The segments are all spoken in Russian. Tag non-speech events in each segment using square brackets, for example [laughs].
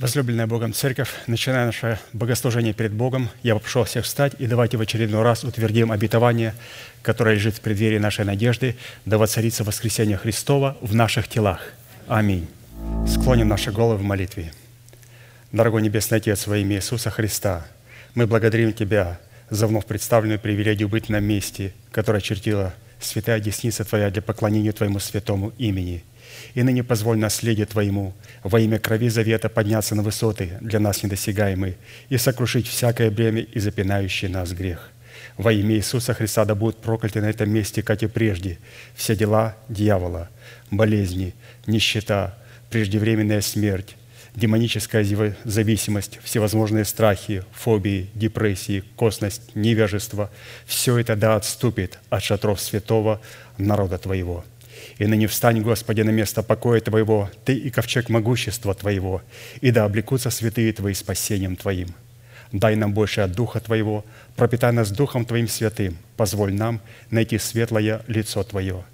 Возлюбленная Богом Церковь, начиная наше богослужение перед Богом, я попрошу всех встать и давайте в очередной раз утвердим обетование, которое лежит в преддверии нашей надежды, да воцарится воскресение Христова в наших телах. Аминь. Склоним наши головы в молитве. Дорогой Небесный Отец, во имя Иисуса Христа, мы благодарим Тебя за вновь представленную привилегию быть на месте, которое чертила святая десница Твоя для поклонения Твоему святому имени – и ныне позволь наследие Твоему во имя крови завета подняться на высоты для нас недосягаемые и сокрушить всякое бремя и запинающий нас грех. Во имя Иисуса Христа да будут прокляты на этом месте, как и прежде, все дела дьявола, болезни, нищета, преждевременная смерть, демоническая зависимость, всевозможные страхи, фобии, депрессии, косность, невежество – все это да отступит от шатров святого народа Твоего – и ныне встань, Господи, на место покоя Твоего, Ты и ковчег могущества Твоего, и да облекутся святые Твои спасением Твоим. Дай нам больше от Духа Твоего, пропитай нас Духом Твоим святым, позволь нам найти светлое лицо Твое.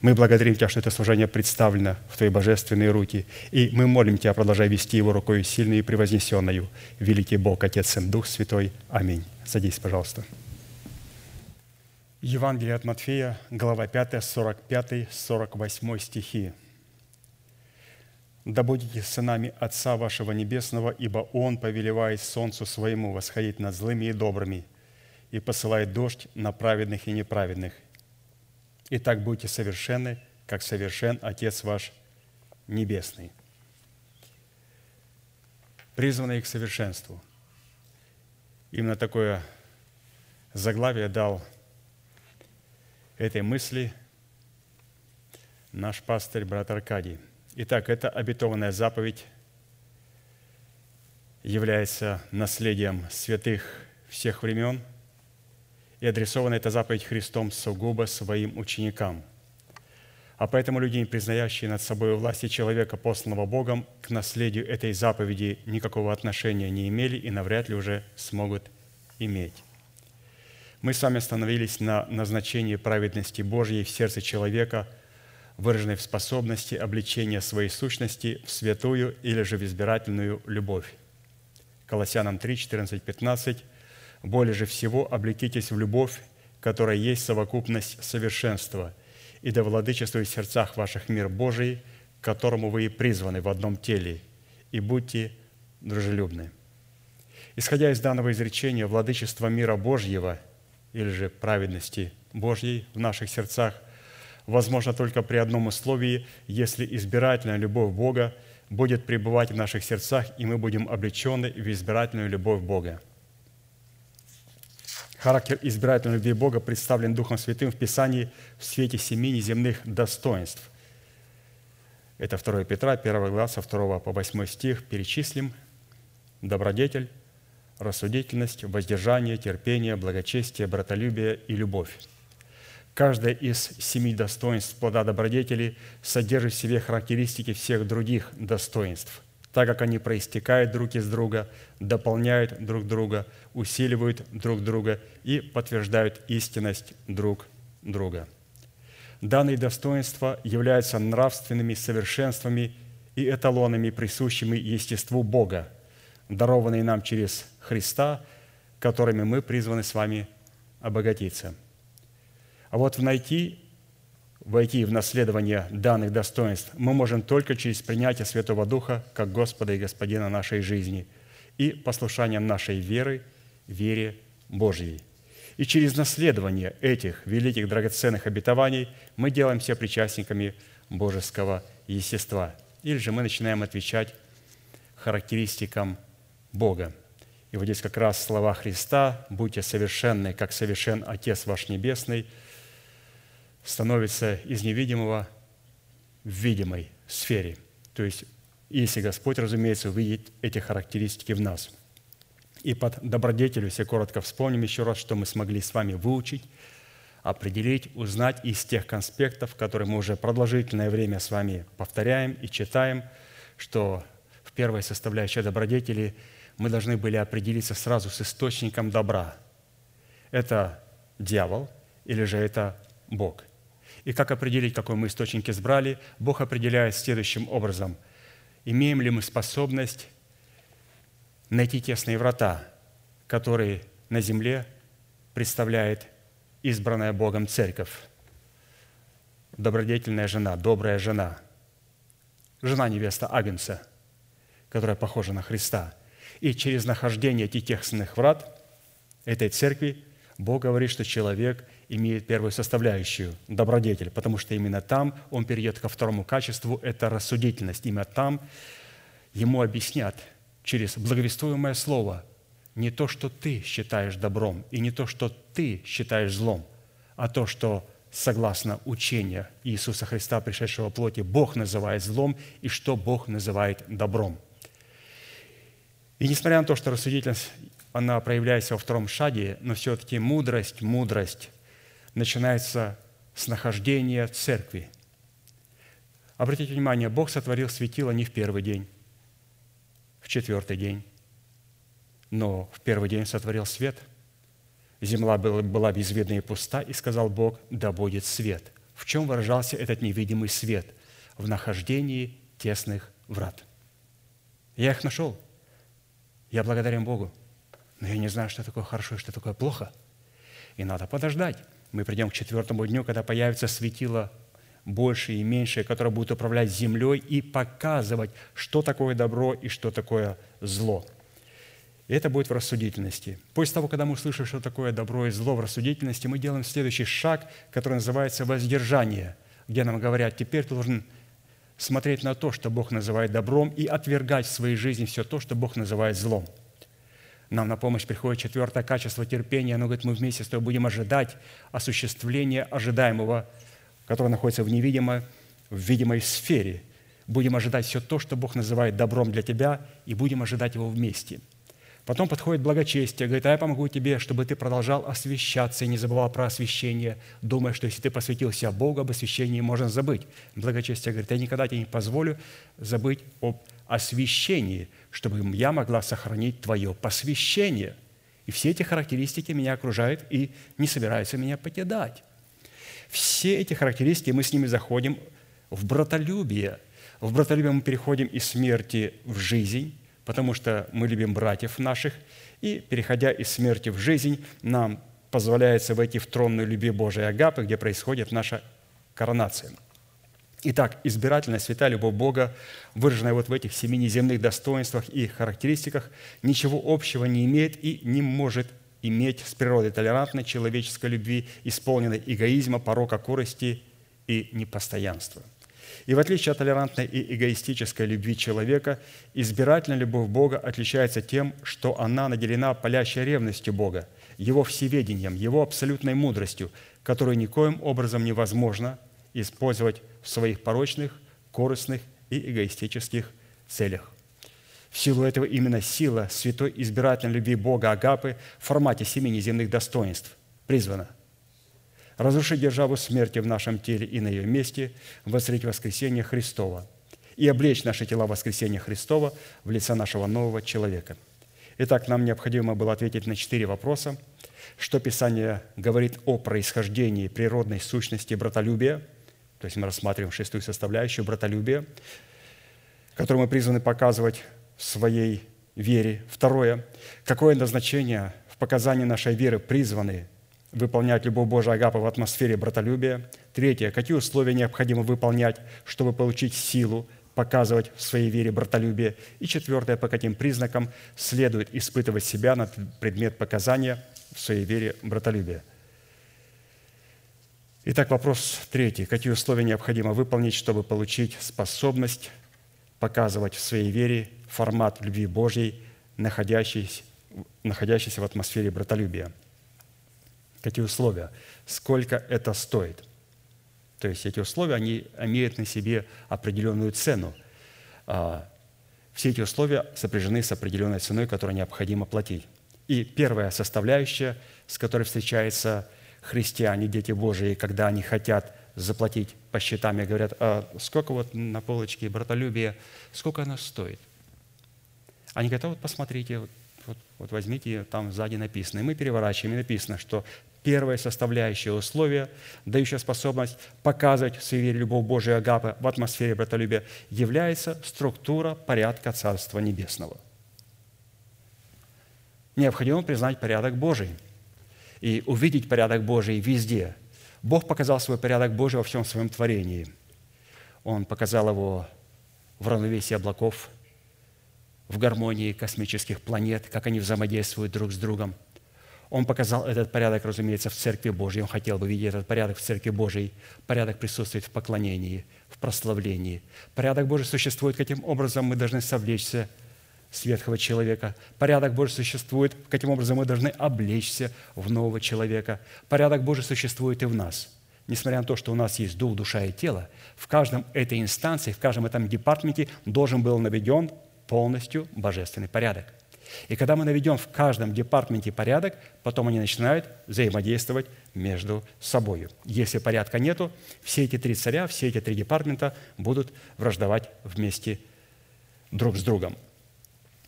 Мы благодарим Тебя, что это служение представлено в Твои божественные руки, и мы молим Тебя, продолжай вести его рукой сильной и превознесенную. Великий Бог, Отец, Сын, Дух Святой. Аминь. Садись, пожалуйста. Евангелие от Матфея, глава 5, 45-48 стихи. «Да будете сынами Отца вашего Небесного, ибо Он повелевает солнцу своему восходить над злыми и добрыми, и посылает дождь на праведных и неправедных. И так будьте совершенны, как совершен Отец ваш Небесный». Призванные к совершенству. Именно такое заглавие дал этой мысли наш пастырь, брат Аркадий. Итак, эта обетованная заповедь является наследием святых всех времен, и адресована эта заповедь Христом сугубо своим ученикам. А поэтому люди, не признающие над собой власти человека, посланного Богом, к наследию этой заповеди никакого отношения не имели и навряд ли уже смогут иметь. Мы с вами остановились на назначении праведности Божьей в сердце человека, выраженной в способности обличения своей сущности в святую или же в избирательную любовь. Колоссянам 3, 14, 15. «Более же всего облекитесь в любовь, которая есть совокупность совершенства, и да владычествует в сердцах ваших мир Божий, к которому вы и призваны в одном теле, и будьте дружелюбны». Исходя из данного изречения, владычество мира Божьего – или же праведности Божьей в наших сердцах возможно только при одном условии, если избирательная любовь Бога будет пребывать в наших сердцах, и мы будем облечены в избирательную любовь Бога. Характер избирательной любви Бога представлен Духом Святым в Писании в свете семи неземных достоинств. Это 2 Петра, 1 глава, со 2 по 8 стих. Перечислим. Добродетель, рассудительность, воздержание, терпение, благочестие, братолюбие и любовь. Каждое из семи достоинств плода добродетели содержит в себе характеристики всех других достоинств, так как они проистекают друг из друга, дополняют друг друга, усиливают друг друга и подтверждают истинность друг друга. Данные достоинства являются нравственными совершенствами и эталонами, присущими естеству Бога, дарованные нам через Христа, которыми мы призваны с вами обогатиться. А вот найти, войти в наследование данных достоинств мы можем только через принятие Святого Духа как Господа и Господина нашей жизни и послушанием нашей веры, вере Божьей. И через наследование этих великих драгоценных обетований мы делаемся причастниками божеского естества. Или же мы начинаем отвечать характеристикам Бога – и вот здесь как раз слова Христа «Будьте совершенны, как совершен Отец ваш Небесный» становится из невидимого в видимой сфере. То есть, если Господь, разумеется, увидит эти характеристики в нас. И под добродетелью, все коротко вспомним еще раз, что мы смогли с вами выучить, определить, узнать из тех конспектов, которые мы уже продолжительное время с вами повторяем и читаем, что в первой составляющей добродетели – мы должны были определиться сразу с источником добра. Это дьявол или же это Бог. И как определить, какой мы источник избрали? Бог определяет следующим образом. Имеем ли мы способность найти тесные врата, которые на земле представляет избранная Богом церковь, добродетельная жена, добрая жена, жена невеста Агнца, которая похожа на Христа. И через нахождение этих тесных врат этой церкви Бог говорит, что человек имеет первую составляющую – добродетель, потому что именно там он перейдет ко второму качеству – это рассудительность. Именно там ему объяснят через благовествуемое слово не то, что ты считаешь добром, и не то, что ты считаешь злом, а то, что согласно учению Иисуса Христа, пришедшего в плоти, Бог называет злом, и что Бог называет добром. И несмотря на то, что рассудительность, она проявляется во втором шаге, но все-таки мудрость, мудрость начинается с нахождения церкви. Обратите внимание, Бог сотворил светило не в первый день, в четвертый день, но в первый день сотворил свет. Земля была безвидна и пуста, и сказал Бог, да будет свет. В чем выражался этот невидимый свет? В нахождении тесных врат. Я их нашел. Я благодарен Богу. Но я не знаю, что такое хорошо и что такое плохо. И надо подождать. Мы придем к четвертому дню, когда появится светило больше и меньше, которое будет управлять землей и показывать, что такое добро и что такое зло – и это будет в рассудительности. После того, когда мы услышим, что такое добро и зло в рассудительности, мы делаем следующий шаг, который называется воздержание, где нам говорят, теперь ты должен смотреть на то, что Бог называет добром, и отвергать в своей жизни все то, что Бог называет злом. Нам на помощь приходит четвертое качество терпения. Оно говорит, мы вместе с тобой будем ожидать осуществления ожидаемого, которое находится в невидимой, в видимой сфере. Будем ожидать все то, что Бог называет добром для тебя, и будем ожидать его вместе – Потом подходит благочестие, говорит, а я помогу тебе, чтобы ты продолжал освещаться и не забывал про освящение, думая, что если ты посвятил себя Богу, об освящении можно забыть. Благочестие говорит, я никогда тебе не позволю забыть об освящении, чтобы я могла сохранить твое посвящение. И все эти характеристики меня окружают и не собираются меня покидать. Все эти характеристики, мы с ними заходим в братолюбие. В братолюбие мы переходим из смерти в жизнь, потому что мы любим братьев наших, и, переходя из смерти в жизнь, нам позволяется войти в тронную любви Божией Агапы, где происходит наша коронация. Итак, избирательная святая любовь Бога, выраженная вот в этих семи неземных достоинствах и характеристиках, ничего общего не имеет и не может иметь с природой толерантной человеческой любви, исполненной эгоизма, порока, корости и непостоянства – и в отличие от толерантной и эгоистической любви человека, избирательная любовь Бога отличается тем, что она наделена палящей ревностью Бога, Его всеведением, Его абсолютной мудростью, которую никоим образом невозможно использовать в своих порочных, корыстных и эгоистических целях. В силу этого именно сила святой избирательной любви Бога Агапы в формате семи неземных достоинств призвана – разрушить державу смерти в нашем теле и на ее месте, воцарить воскресение Христова и облечь наши тела воскресения Христова в лица нашего нового человека. Итак, нам необходимо было ответить на четыре вопроса. Что Писание говорит о происхождении природной сущности братолюбия, то есть мы рассматриваем шестую составляющую братолюбия, которую мы призваны показывать в своей вере. Второе. Какое назначение в показании нашей веры призваны выполнять любовь Божия Агапа в атмосфере братолюбия. Третье. Какие условия необходимо выполнять, чтобы получить силу, показывать в своей вере братолюбие. И четвертое. По каким признакам следует испытывать себя на предмет показания в своей вере братолюбия. Итак, вопрос третий. Какие условия необходимо выполнить, чтобы получить способность показывать в своей вере формат любви Божьей, находящийся, находящийся в атмосфере братолюбия – какие условия, сколько это стоит. То есть эти условия, они имеют на себе определенную цену. А, все эти условия сопряжены с определенной ценой, которую необходимо платить. И первая составляющая, с которой встречаются христиане, дети Божии, когда они хотят заплатить по счетам и говорят, а сколько вот на полочке братолюбия, сколько оно стоит? Они говорят, а вот посмотрите, вот, вот, вот возьмите, там сзади написано. И мы переворачиваем, и написано, что первая составляющая условия, дающая способность показывать в вере любовь Божия Агапы в атмосфере братолюбия, является структура порядка Царства Небесного. необходимо признать порядок Божий и увидеть порядок Божий везде. Бог показал свой порядок Божий во всем своем творении. Он показал его в равновесии облаков, в гармонии космических планет, как они взаимодействуют друг с другом. Он показал этот порядок, разумеется, в Церкви Божьей. Он хотел бы видеть этот порядок в Церкви Божьей. Порядок присутствует в поклонении, в прославлении. Порядок Божий существует, каким образом мы должны совлечься с ветхого человека. Порядок Божий существует, каким образом мы должны облечься в нового человека. Порядок Божий существует и в нас. Несмотря на то, что у нас есть дух, душа и тело, в каждом этой инстанции, в каждом этом департаменте должен был наведен полностью божественный порядок. И когда мы наведем в каждом департаменте порядок, потом они начинают взаимодействовать между собой. Если порядка нету, все эти три царя, все эти три департамента будут враждовать вместе друг с другом.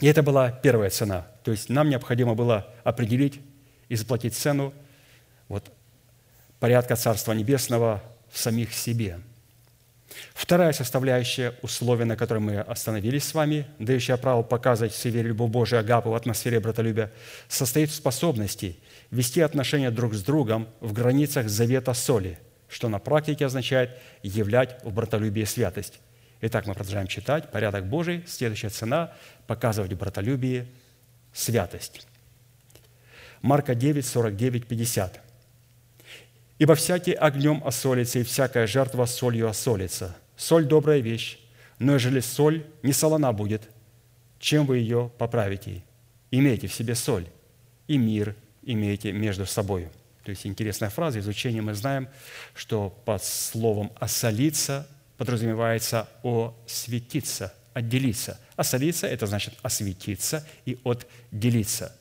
И это была первая цена. То есть нам необходимо было определить и заплатить цену вот, порядка Царства Небесного в самих себе. Вторая составляющая условия, на которой мы остановились с вами, дающая право показывать в себе любовь Божию Агапу в атмосфере братолюбия, состоит в способности вести отношения друг с другом в границах завета соли, что на практике означает являть в братолюбии святость. Итак, мы продолжаем читать. Порядок Божий. Следующая цена – показывать в братолюбии святость. Марка 9, 49, 50. «Ибо всякий огнем осолится, и всякая жертва солью осолится. Соль – добрая вещь, но ежели соль не солона будет, чем вы ее поправите? Имейте в себе соль, и мир имейте между собой». То есть интересная фраза, изучение мы знаем, что под словом «осолиться» подразумевается «осветиться», «отделиться». «Осолиться» – это значит «осветиться» и «отделиться».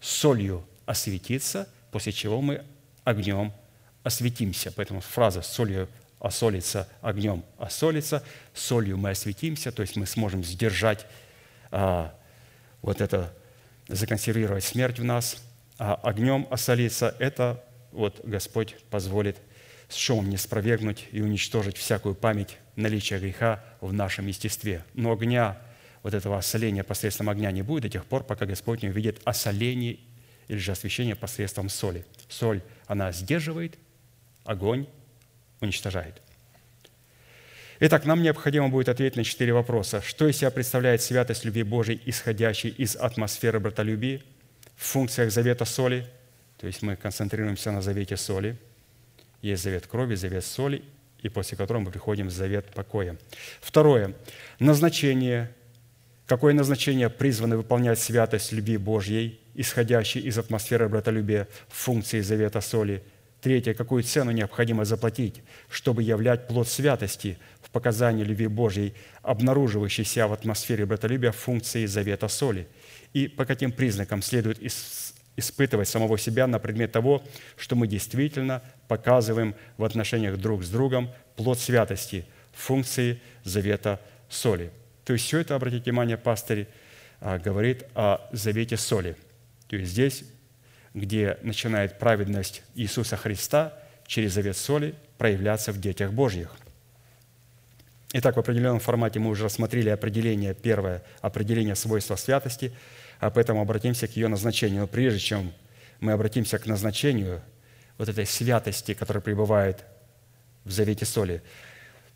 Солью осветиться, после чего мы огнем осветимся. Поэтому фраза «солью осолиться, огнем осолиться», солью мы осветимся, то есть мы сможем сдержать а, вот это, законсервировать смерть в нас, а огнем осолиться – это вот Господь позволит – с шумом не спровергнуть и уничтожить всякую память наличия греха в нашем естестве. Но огня, вот этого осоления посредством огня не будет до тех пор, пока Господь не увидит осоление или же освящение посредством соли. Соль, она сдерживает, огонь уничтожает. Итак, нам необходимо будет ответить на четыре вопроса. Что из себя представляет святость любви Божией, исходящей из атмосферы братолюбия в функциях завета соли? То есть мы концентрируемся на завете соли – есть завет крови, завет соли, и после которого мы приходим в завет покоя. Второе. Назначение. Какое назначение призвано выполнять святость любви Божьей, исходящей из атмосферы братолюбия в функции завета соли? Третье. Какую цену необходимо заплатить, чтобы являть плод святости в показании любви Божьей, обнаруживающейся в атмосфере братолюбия в функции завета соли? И по каким признакам следует испытывать самого себя на предмет того, что мы действительно показываем в отношениях друг с другом плод святости, функции завета соли. То есть все это, обратите внимание, пастырь а, говорит о завете соли. То есть здесь, где начинает праведность Иисуса Христа через завет соли проявляться в детях Божьих. Итак, в определенном формате мы уже рассмотрели определение, первое, определение свойства святости – а поэтому обратимся к ее назначению. Но прежде чем мы обратимся к назначению вот этой святости, которая пребывает в завете соли,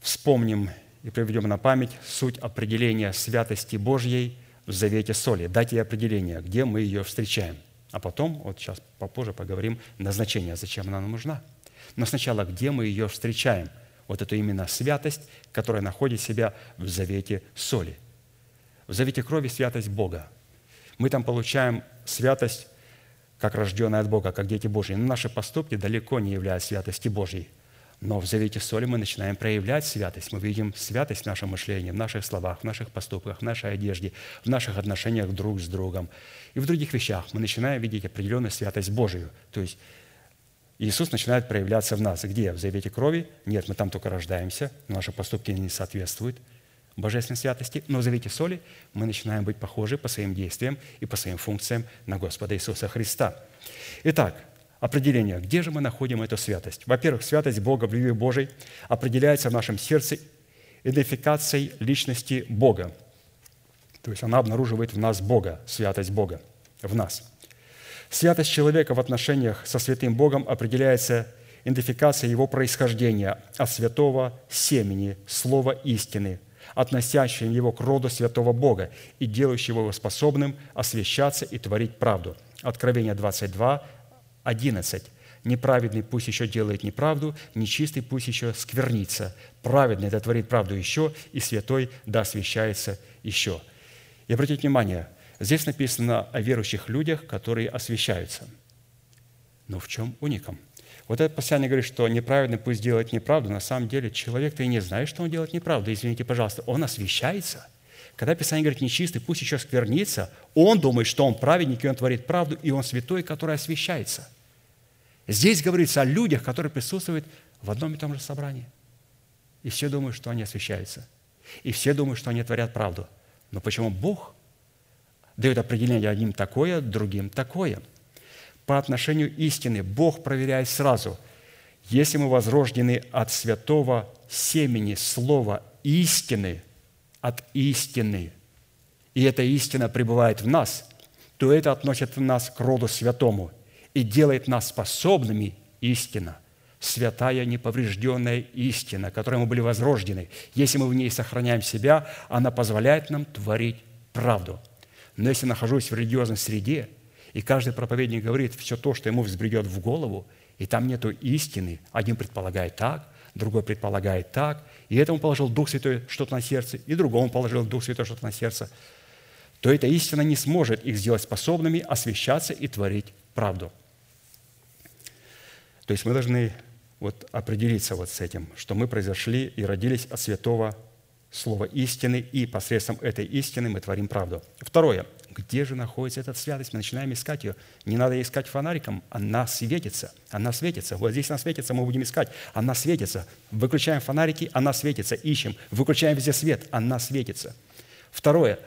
вспомним и приведем на память суть определения святости Божьей в завете соли. Дайте определение, где мы ее встречаем. А потом, вот сейчас попозже поговорим, назначение, зачем она нам нужна. Но сначала, где мы ее встречаем? Вот эту именно святость, которая находит себя в завете соли. В завете крови святость Бога – мы там получаем святость, как рожденная от Бога, как дети Божьи. Но наши поступки далеко не являются святости Божьей. Но в завете соли мы начинаем проявлять святость. Мы видим святость в нашем мышлении, в наших словах, в наших поступках, в нашей одежде, в наших отношениях друг с другом. И в других вещах мы начинаем видеть определенную святость Божию. То есть Иисус начинает проявляться в нас. Где? В завете крови? Нет, мы там только рождаемся, наши поступки не соответствуют – божественной святости, но в завете соли мы начинаем быть похожи по своим действиям и по своим функциям на Господа Иисуса Христа. Итак, определение. Где же мы находим эту святость? Во-первых, святость Бога в любви Божией определяется в нашем сердце идентификацией личности Бога. То есть она обнаруживает в нас Бога, святость Бога в нас. Святость человека в отношениях со святым Богом определяется идентификацией его происхождения от святого семени, слова истины, относящим его к роду святого Бога и делающего его способным освящаться и творить правду. Откровение 22, 11. Неправедный пусть еще делает неправду, нечистый пусть еще сквернится. Праведный да творит правду еще, и святой да освящается еще. И обратите внимание, здесь написано о верующих людях, которые освящаются. Но в чем уником? Вот это постоянно говорит, что неправедный пусть делает неправду. На самом деле человек-то и не знает, что он делает неправду. Извините, пожалуйста, он освящается. Когда Писание говорит нечистый, пусть еще сквернится, он думает, что он праведник, и он творит правду, и он святой, который освящается. Здесь говорится о людях, которые присутствуют в одном и том же собрании. И все думают, что они освящаются. И все думают, что они творят правду. Но почему Бог дает определение одним такое, другим такое – по отношению истины Бог проверяет сразу. Если мы возрождены от святого семени слова истины, от истины, и эта истина пребывает в нас, то это относит нас к роду святому и делает нас способными истина, святая неповрежденная истина, которой мы были возрождены. Если мы в ней сохраняем себя, она позволяет нам творить правду. Но если нахожусь в религиозной среде – и каждый проповедник говорит все то, что ему взбредет в голову, и там нету истины. Один предполагает так, другой предполагает так, и этому положил Дух Святой что-то на сердце, и другому положил Дух Святой что-то на сердце, то эта истина не сможет их сделать способными освещаться и творить правду. То есть мы должны вот определиться вот с этим, что мы произошли и родились от святого слова истины, и посредством этой истины мы творим правду. Второе – где же находится эта святость? Мы начинаем искать ее. Не надо искать фонариком, она светится. Она светится. Вот здесь она светится, мы будем искать. Она светится. Выключаем фонарики, она светится. Ищем. Выключаем везде свет, она светится. Второе.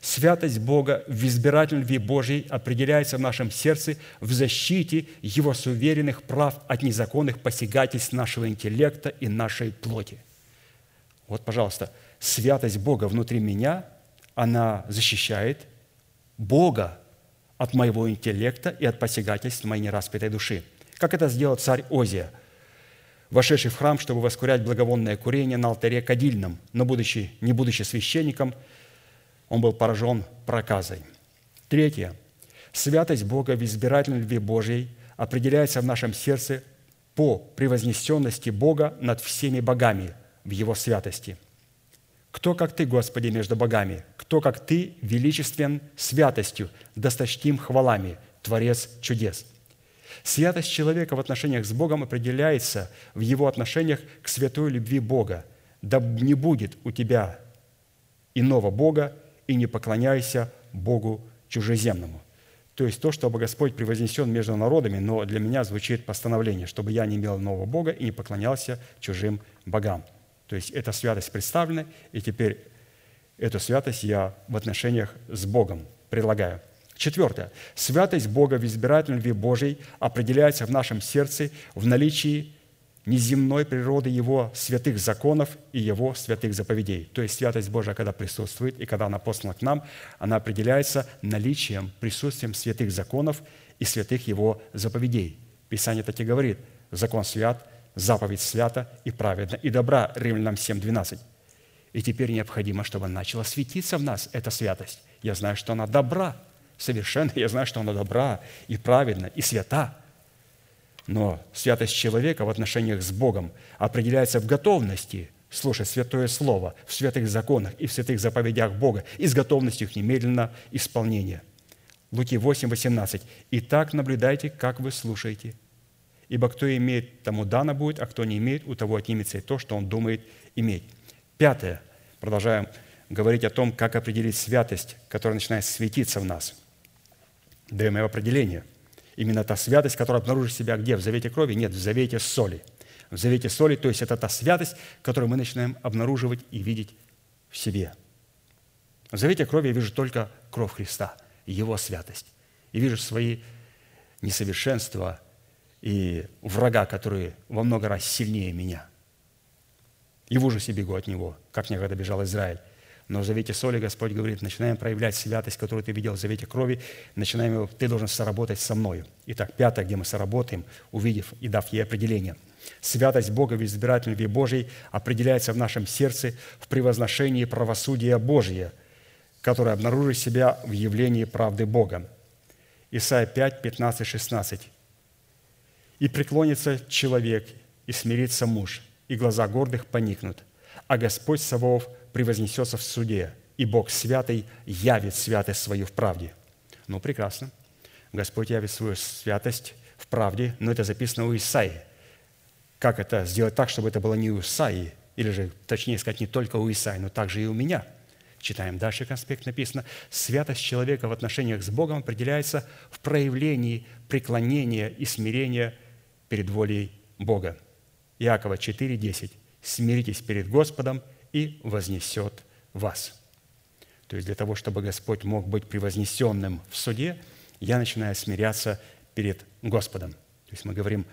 Святость Бога в избирательной любви Божьей определяется в нашем сердце в защите Его суверенных прав от незаконных посягательств нашего интеллекта и нашей плоти. Вот, пожалуйста, святость Бога внутри меня, она защищает Бога от моего интеллекта и от посягательств моей нераспятой души. Как это сделал царь Озия, вошедший в храм, чтобы воскурять благовонное курение на алтаре кадильном, но будучи, не будучи священником, он был поражен проказой. Третье. Святость Бога в избирательной любви Божьей определяется в нашем сердце по превознесенности Бога над всеми богами в Его святости – кто, как Ты, Господи, между богами? Кто, как Ты, величествен святостью, досточтим хвалами, Творец чудес? Святость человека в отношениях с Богом определяется в его отношениях к святой любви Бога. Да не будет у тебя иного Бога, и не поклоняйся Богу чужеземному. То есть то, чтобы Господь превознесен между народами, но для меня звучит постановление, чтобы я не имел нового Бога и не поклонялся чужим богам – то есть эта святость представлена, и теперь эту святость я в отношениях с Богом предлагаю. Четвертое. Святость Бога в избирательной любви Божьей определяется в нашем сердце в наличии неземной природы Его святых законов и Его святых заповедей. То есть святость Божия, когда присутствует и когда она послана к нам, она определяется наличием, присутствием святых законов и святых Его заповедей. Писание так и говорит, закон свят – заповедь свята и праведна и добра, Римлянам 7:12. И теперь необходимо, чтобы начала светиться в нас эта святость. Я знаю, что она добра, совершенно я знаю, что она добра и праведна и свята. Но святость человека в отношениях с Богом определяется в готовности слушать святое Слово в святых законах и в святых заповедях Бога и с готовностью их немедленно исполнения. Луки 8, 18. «Итак наблюдайте, как вы слушаете, Ибо кто имеет, тому дано будет, а кто не имеет, у того отнимется и то, что он думает иметь. Пятое. Продолжаем говорить о том, как определить святость, которая начинает светиться в нас. Даем ее определение. Именно та святость, которая обнаружит себя где? В завете крови? Нет, в завете соли. В завете соли, то есть это та святость, которую мы начинаем обнаруживать и видеть в себе. В завете крови я вижу только кровь Христа, Его святость. И вижу свои несовершенства, и врага, который во много раз сильнее меня. И в ужасе бегу от него, как некогда бежал Израиль. Но в завете соли Господь говорит, начинаем проявлять святость, которую ты видел в завете крови, начинаем его, ты должен соработать со мною. Итак, пятое, где мы соработаем, увидев и дав ей определение. Святость Бога в избирательной любви Божьей определяется в нашем сердце в превозношении правосудия Божия, которое обнаружит себя в явлении правды Бога. Исайя 5, 15, 16. «И преклонится человек, и смирится муж, и глаза гордых поникнут, а Господь Саваоф превознесется в суде, и Бог святый явит святость свою в правде». Ну, прекрасно. Господь явит свою святость в правде, но это записано у Исаии. Как это сделать так, чтобы это было не у Исаии, или же, точнее сказать, не только у Исаии, но также и у меня – Читаем дальше конспект, написано, святость человека в отношениях с Богом определяется в проявлении преклонения и смирения перед волей Бога. Иакова 4:10. «Смиритесь перед Господом, и вознесет вас». То есть для того, чтобы Господь мог быть превознесенным в суде, я начинаю смиряться перед Господом. То есть мы говорим,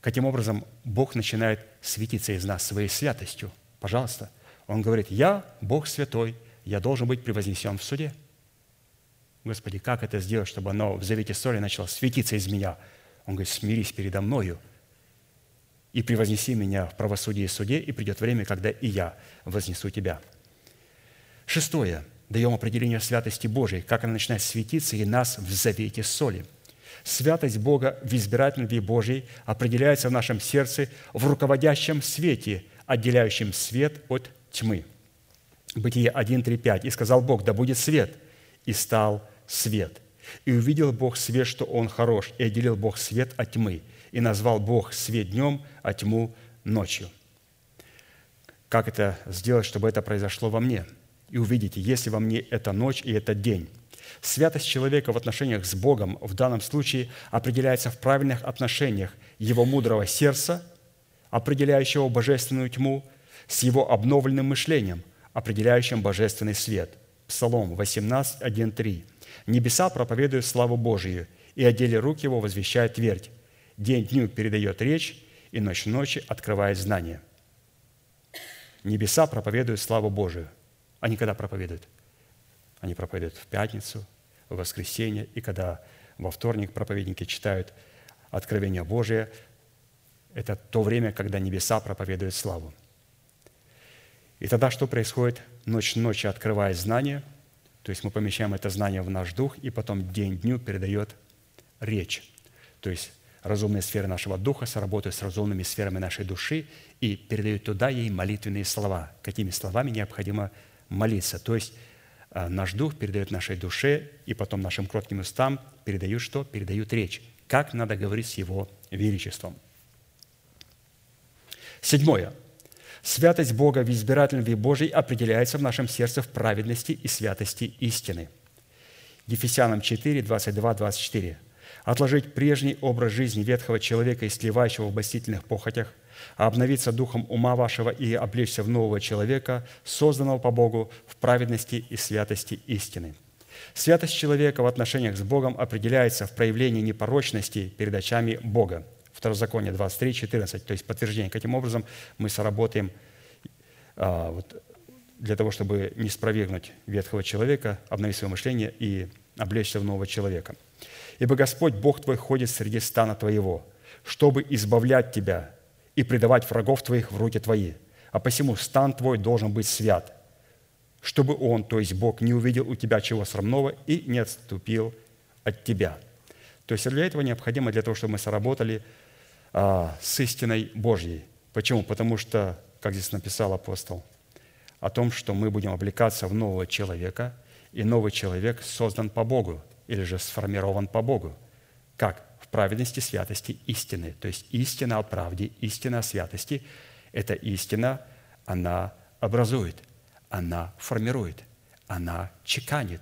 каким образом Бог начинает светиться из нас своей святостью. Пожалуйста. Он говорит, я Бог святой, я должен быть превознесен в суде. Господи, как это сделать, чтобы оно в завете соли начало светиться из меня? Он говорит, смирись передо мною и превознеси меня в правосудии и суде, и придет время, когда и я вознесу тебя. Шестое. Даем определение святости Божией, как она начинает светиться и нас в завете соли. Святость Бога в избирательной Божьей определяется в нашем сердце в руководящем свете, отделяющем свет от тьмы. Бытие 1, 3, 5. «И сказал Бог, да будет свет, и стал свет. И увидел Бог свет, что он хорош, и отделил Бог свет от тьмы и назвал Бог свет днем, а тьму ночью. Как это сделать, чтобы это произошло во мне? И увидите, если во мне это ночь и это день. Святость человека в отношениях с Богом в данном случае определяется в правильных отношениях его мудрого сердца, определяющего божественную тьму, с его обновленным мышлением, определяющим божественный свет. Псалом 18, 1, 3. «Небеса проповедуют славу Божию, и отделе рук его возвещает твердь. День дню передает речь, и ночь ночи открывает знание. Небеса проповедуют славу Божию. Они когда проповедуют? Они проповедуют в пятницу, в воскресенье, и когда во вторник проповедники читают Откровение Божие, это то время, когда небеса проповедуют славу. И тогда что происходит? Ночь ночи открывает знание, то есть мы помещаем это знание в наш дух, и потом день дню передает речь. То есть разумные сферы нашего духа сработают с разумными сферами нашей души и передают туда ей молитвенные слова. Какими словами необходимо молиться? То есть а, наш дух передает нашей душе, и потом нашим кротким устам передают что? Передают речь. Как надо говорить с Его величеством. Седьмое. Святость Бога в избирательной Божьей определяется в нашем сердце в праведности и святости истины. Ефесянам 4, 22, 24 отложить прежний образ жизни ветхого человека, истлевающего в бастительных похотях, а обновиться духом ума вашего и облечься в нового человека, созданного по Богу в праведности и святости истины. Святость человека в отношениях с Богом определяется в проявлении непорочности перед очами Бога. Второзаконие 23, 14, то есть подтверждение. Каким образом мы соработаем а, вот, для того, чтобы не спровергнуть ветхого человека, обновить свое мышление и облечься в нового человека – Ибо Господь Бог твой ходит среди стана твоего, чтобы избавлять тебя и предавать врагов твоих в руки твои. А посему стан твой должен быть свят, чтобы он, то есть Бог, не увидел у тебя чего срамного и не отступил от тебя». То есть для этого необходимо, для того, чтобы мы сработали а, с истиной Божьей. Почему? Потому что, как здесь написал апостол, о том, что мы будем облекаться в нового человека, и новый человек создан по Богу – или же сформирован по Богу. Как? В праведности, святости, истины. То есть истина о правде, истина о святости – эта истина, она образует, она формирует, она чеканит,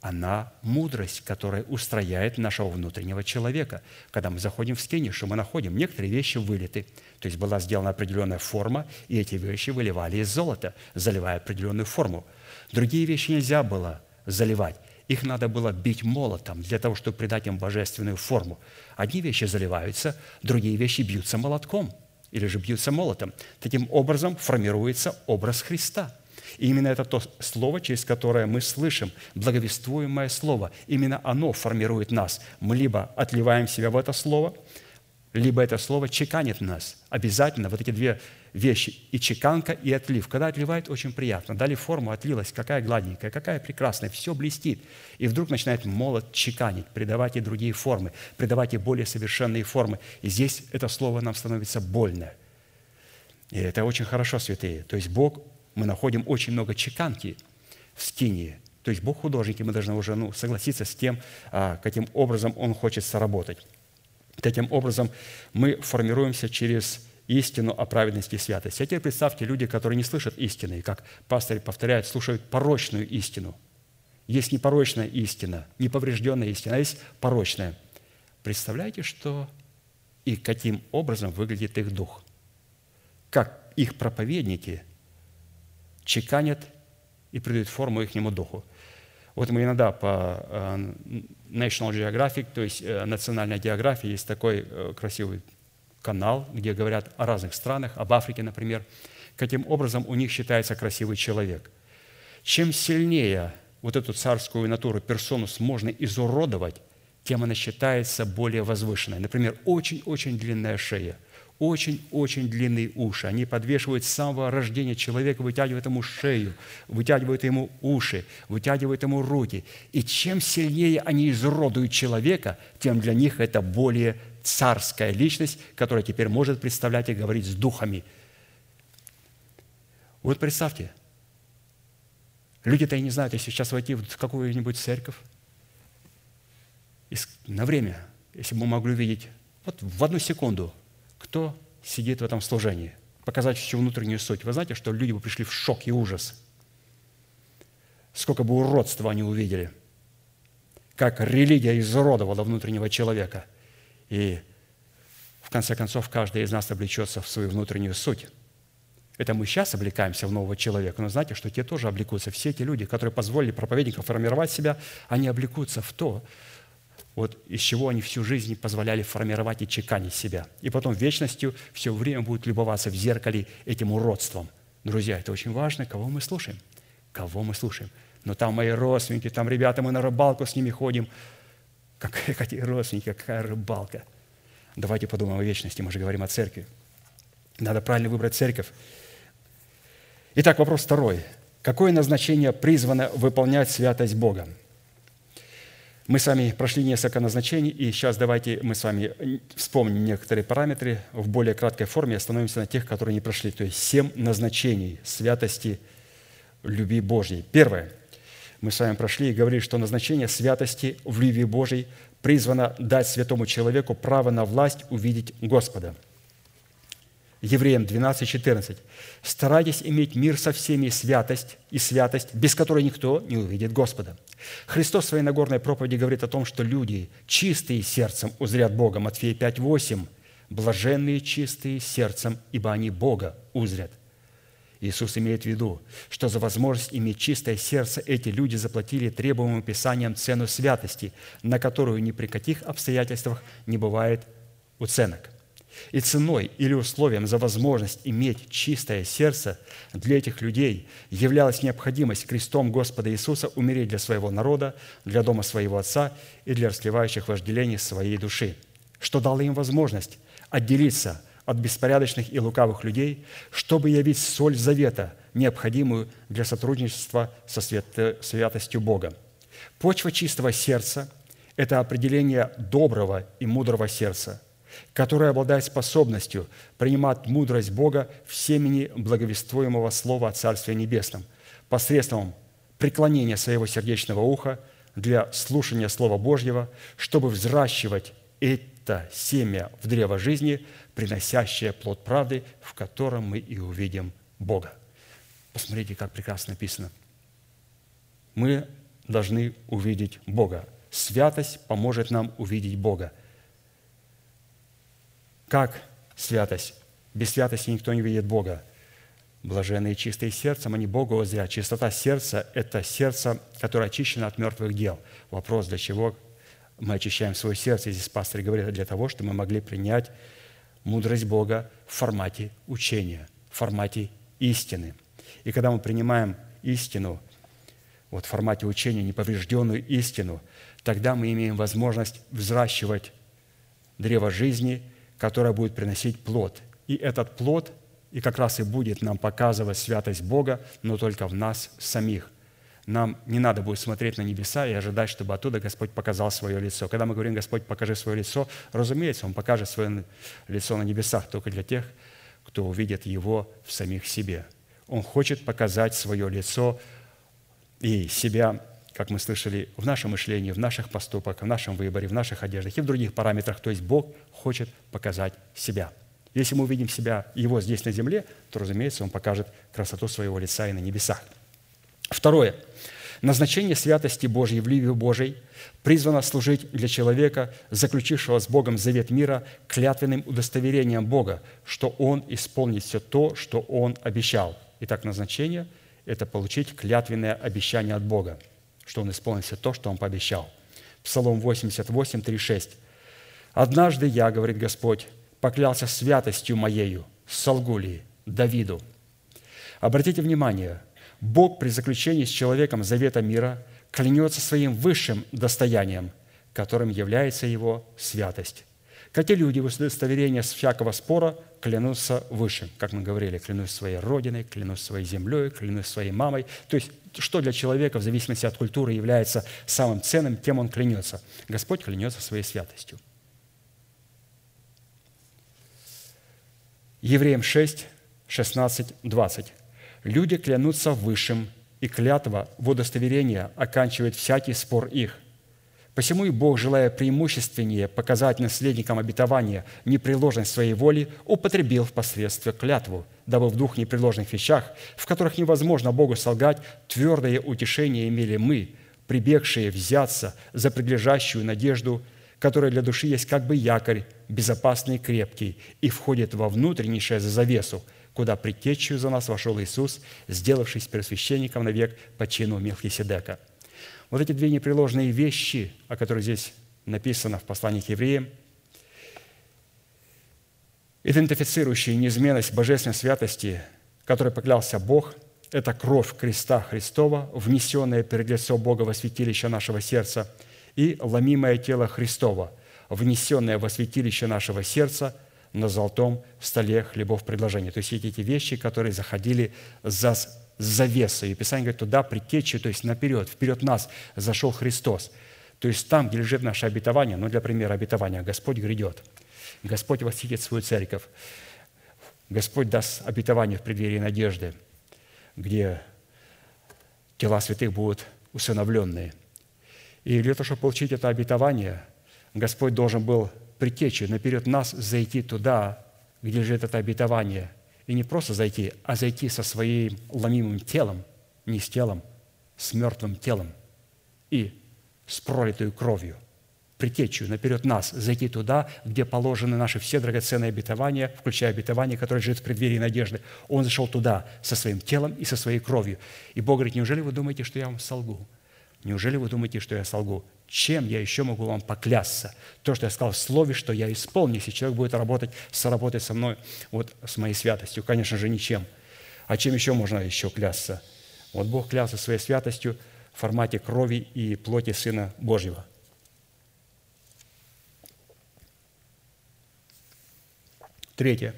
она мудрость, которая устрояет нашего внутреннего человека. Когда мы заходим в скини, что мы находим? Некоторые вещи вылиты. То есть была сделана определенная форма, и эти вещи выливали из золота, заливая определенную форму. Другие вещи нельзя было заливать. Их надо было бить молотом для того, чтобы придать им божественную форму. Одни вещи заливаются, другие вещи бьются молотком или же бьются молотом. Таким образом формируется образ Христа. И именно это то слово, через которое мы слышим, благовествуемое слово, именно оно формирует нас. Мы либо отливаем себя в это слово, либо это слово чеканит нас. Обязательно вот эти две вещи, и чеканка, и отлив. Когда отливает, очень приятно. Дали форму, отлилась, какая гладенькая, какая прекрасная, все блестит. И вдруг начинает молот чеканить, придавать ей другие формы, придавать ей более совершенные формы. И здесь это слово нам становится больно. И это очень хорошо, святые. То есть Бог, мы находим очень много чеканки в скинии. То есть Бог художник, и мы должны уже ну, согласиться с тем, а, каким образом Он хочет сработать. Таким образом, мы формируемся через истину о праведности и святости. А теперь представьте люди, которые не слышат истины, и как пастор повторяет, слушают порочную истину. Есть непорочная истина, неповрежденная истина, а есть порочная. Представляете, что и каким образом выглядит их дух? Как их проповедники чеканят и придают форму их духу. Вот мы иногда по э, National Geographic, то есть э, национальная география, есть такой э, красивый канал, где говорят о разных странах, об Африке, например, каким образом у них считается красивый человек. Чем сильнее вот эту царскую натуру, персонус можно изуродовать, тем она считается более возвышенной. Например, очень-очень длинная шея, очень-очень длинные уши. Они подвешивают с самого рождения человека, вытягивают ему шею, вытягивают ему уши, вытягивают ему руки. И чем сильнее они изуродуют человека, тем для них это более царская личность, которая теперь может представлять и говорить с духами. Вот представьте, люди-то и не знают, если сейчас войти в какую-нибудь церковь, на время, если бы мы могли увидеть, вот в одну секунду, кто сидит в этом служении, показать всю внутреннюю суть. Вы знаете, что люди бы пришли в шок и ужас. Сколько бы уродства они увидели. Как религия изуродовала внутреннего человека – и в конце концов каждый из нас облечется в свою внутреннюю суть. Это мы сейчас облекаемся в нового человека, но знаете, что те тоже облекутся. Все эти люди, которые позволили проповедникам формировать себя, они облекутся в то, вот из чего они всю жизнь позволяли формировать и чеканить себя. И потом вечностью все время будут любоваться в зеркале этим уродством. Друзья, это очень важно, кого мы слушаем. Кого мы слушаем. Но там мои родственники, там ребята, мы на рыбалку с ними ходим – Какие, какие родственники, какая рыбалка. Давайте подумаем о вечности, мы же говорим о церкви. Надо правильно выбрать церковь. Итак, вопрос второй. Какое назначение призвано выполнять святость Бога? Мы с вами прошли несколько назначений, и сейчас давайте мы с вами вспомним некоторые параметры в более краткой форме и остановимся на тех, которые не прошли. То есть семь назначений святости любви Божьей. Первое мы с вами прошли и говорили, что назначение святости в любви Божьей призвано дать святому человеку право на власть увидеть Господа. Евреям 12, 14. «Старайтесь иметь мир со всеми святость и святость, без которой никто не увидит Господа». Христос в своей Нагорной проповеди говорит о том, что люди, чистые сердцем, узрят Бога. Матфея 5, 8. «Блаженные чистые сердцем, ибо они Бога узрят». Иисус имеет в виду, что за возможность иметь чистое сердце эти люди заплатили требуемым Писанием цену святости, на которую ни при каких обстоятельствах не бывает уценок. И ценой или условием за возможность иметь чистое сердце для этих людей являлась необходимость крестом Господа Иисуса умереть для своего народа, для дома своего Отца и для расливающих вожделений своей души, что дало им возможность отделиться от беспорядочных и лукавых людей, чтобы явить соль завета, необходимую для сотрудничества со святостью Бога. Почва чистого сердца – это определение доброго и мудрого сердца, которое обладает способностью принимать мудрость Бога в семени благовествуемого Слова о Царстве Небесном посредством преклонения своего сердечного уха для слушания Слова Божьего, чтобы взращивать это семя в древо жизни, приносящее плод правды, в котором мы и увидим Бога. Посмотрите, как прекрасно написано. Мы должны увидеть Бога. Святость поможет нам увидеть Бога. Как святость? Без святости никто не видит Бога. Блаженные чистые сердцем, они Бога узрят. Чистота сердца – это сердце, которое очищено от мертвых дел. Вопрос, для чего мы очищаем свое сердце. Здесь пастор говорит, для того, чтобы мы могли принять мудрость Бога в формате учения, в формате истины. И когда мы принимаем истину, вот в формате учения, неповрежденную истину, тогда мы имеем возможность взращивать древо жизни, которое будет приносить плод. И этот плод и как раз и будет нам показывать святость Бога, но только в нас самих. Нам не надо будет смотреть на небеса и ожидать, чтобы оттуда Господь показал свое лицо. Когда мы говорим, Господь, покажи свое лицо, разумеется, Он покажет свое лицо на небесах только для тех, кто увидит Его в самих себе. Он хочет показать свое лицо и себя, как мы слышали, в нашем мышлении, в наших поступках, в нашем выборе, в наших одеждах и в других параметрах. То есть Бог хочет показать себя. Если мы увидим себя, Его здесь на земле, то, разумеется, Он покажет красоту своего лица и на небесах. Второе. Назначение святости Божьей в Ливию Божией призвано служить для человека, заключившего с Богом завет мира, клятвенным удостоверением Бога, что он исполнит все то, что он обещал. Итак, назначение – это получить клятвенное обещание от Бога, что Он исполнит все то, что Он пообещал. Псалом 88, 3, 6. «Однажды я, — говорит Господь, — поклялся святостью Моею, солгу ли, Давиду». Обратите внимание, Бог при заключении с человеком завета мира клянется своим высшим достоянием, которым является его святость. Как и люди в удостоверение с всякого спора клянутся выше. Как мы говорили, клянусь своей родиной, клянусь своей землей, клянусь своей мамой. То есть, что для человека в зависимости от культуры является самым ценным, тем он клянется. Господь клянется своей святостью. Евреям 6, 16, 20. «Люди клянутся высшим, и клятва в удостоверение оканчивает всякий спор их – Посему и Бог, желая преимущественнее показать наследникам обетования непреложность своей воли, употребил впоследствии клятву, дабы в двух непреложных вещах, в которых невозможно Богу солгать, твердое утешение имели мы, прибегшие взяться за предлежащую надежду, которая для души есть как бы якорь, безопасный и крепкий, и входит во внутреннейшее за завесу, куда предтечью за нас вошел Иисус, сделавшись первосвященником навек по чину Мелхиседека – вот эти две непреложные вещи, о которых здесь написано в послании к евреям, идентифицирующие неизменность божественной святости, которой поклялся Бог, это кровь креста Христова, внесенная перед лицо Бога во святилище нашего сердца, и ломимое тело Христова, внесенное во святилище нашего сердца на золотом столе хлебов предложения. То есть эти, вещи, которые заходили за завеса. И Писание говорит, туда притечи, то есть наперед, вперед нас зашел Христос. То есть там, где лежит наше обетование, ну, для примера обетования, Господь грядет. Господь восхитит свою церковь. Господь даст обетование в преддверии надежды, где тела святых будут усыновленные. И для того, чтобы получить это обетование, Господь должен был притечи, наперед нас зайти туда, где лежит это обетование – и не просто зайти, а зайти со своим ломимым телом, не с телом, с мертвым телом и с пролитой кровью, притечью наперед нас, зайти туда, где положены наши все драгоценные обетования, включая обетование, которое живет в преддверии надежды. Он зашел туда со своим телом и со своей кровью. И Бог говорит, неужели вы думаете, что я вам солгу? Неужели вы думаете, что я солгу? Чем я еще могу вам поклясться? То, что я сказал в слове, что я исполню, если человек будет работать, сработать со мной, вот с моей святостью. Конечно же, ничем. А чем еще можно еще клясться? Вот Бог клялся своей святостью в формате крови и плоти Сына Божьего. Третье.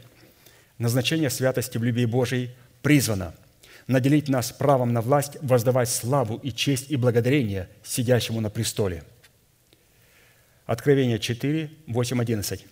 Назначение святости в любви Божией призвано – наделить нас правом на власть, воздавать славу и честь и благодарение сидящему на престоле. Откровение 4, 8, 11.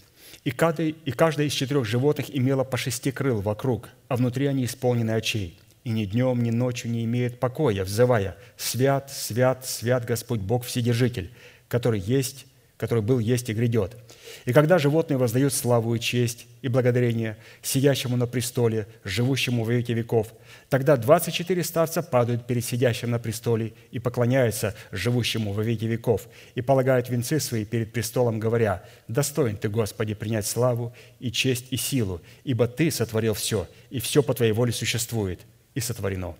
И каждый, и каждое из четырех животных имело по шести крыл вокруг, а внутри они исполнены очей. И ни днем, ни ночью не имеет покоя, взывая «Свят, свят, свят Господь Бог Вседержитель, который есть который был, есть и грядет. И когда животные воздают славу и честь и благодарение сидящему на престоле, живущему в веки веков, тогда 24 старца падают перед сидящим на престоле и поклоняются живущему во веки веков и полагают венцы свои перед престолом, говоря, «Достоин Ты, Господи, принять славу и честь и силу, ибо Ты сотворил все, и все по Твоей воле существует и сотворено».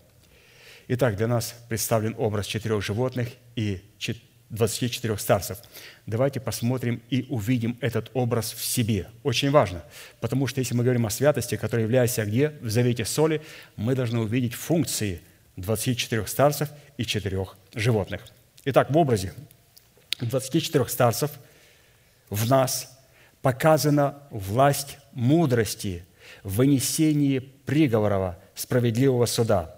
Итак, для нас представлен образ четырех животных и 24 старцев. Давайте посмотрим и увидим этот образ в себе. Очень важно, потому что если мы говорим о святости, которая является где? В завете соли, мы должны увидеть функции 24 старцев и четырех животных. Итак, в образе 24 старцев в нас показана власть мудрости в вынесении приговора справедливого суда –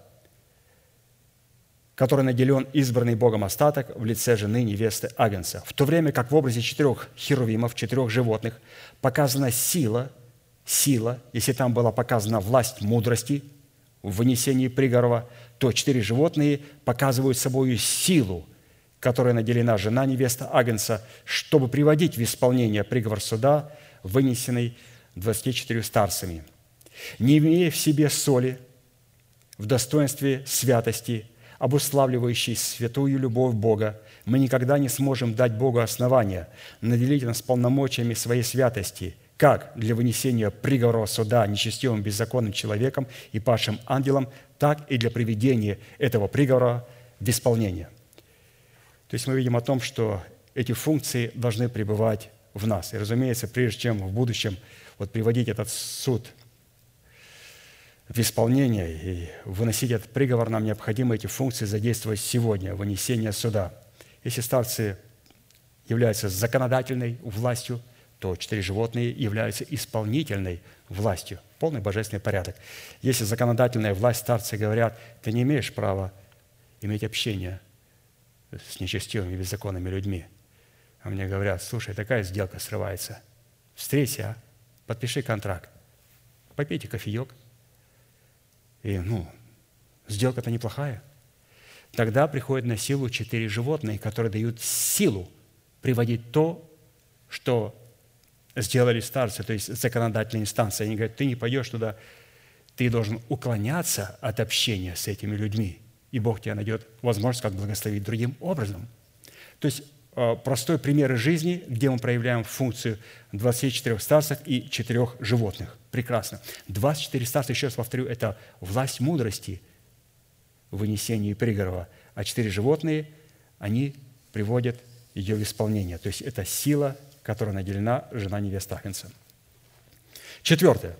который наделен избранный Богом остаток в лице жены невесты Агнца. В то время как в образе четырех херувимов, четырех животных показана сила, сила, если там была показана власть мудрости в вынесении приговора, то четыре животные показывают собой силу, которая наделена жена невеста Агнца, чтобы приводить в исполнение приговор суда, вынесенный 24 старцами. Не имея в себе соли, в достоинстве святости – обуславливающий святую любовь Бога, мы никогда не сможем дать Богу основания наделить нас полномочиями своей святости, как для вынесения приговора суда нечестивым беззаконным человеком и падшим ангелам, так и для приведения этого приговора в исполнение. То есть мы видим о том, что эти функции должны пребывать в нас. И, разумеется, прежде чем в будущем вот приводить этот суд – в исполнение и выносить этот приговор, нам необходимо эти функции задействовать сегодня, вынесение суда. Если старцы являются законодательной властью, то четыре животные являются исполнительной властью, полный божественный порядок. Если законодательная власть, старцы говорят, ты не имеешь права иметь общение с нечестивыми, беззаконными людьми. А мне говорят, слушай, такая сделка срывается. Встреться, а? подпиши контракт, попейте кофеек, и, ну, сделка-то неплохая. Тогда приходят на силу четыре животные, которые дают силу приводить то, что сделали старцы, то есть законодательная инстанция. Они говорят, ты не пойдешь туда, ты должен уклоняться от общения с этими людьми, и Бог тебе найдет возможность как благословить другим образом. То есть Э, простой пример из жизни, где мы проявляем функцию 24 старцев и 4 животных. Прекрасно. 24 старца, еще раз повторю, это власть мудрости в вынесении приговора, а 4 животные, они приводят ее в исполнение. То есть это сила, которая наделена жена невеста Ахенца. Четвертое.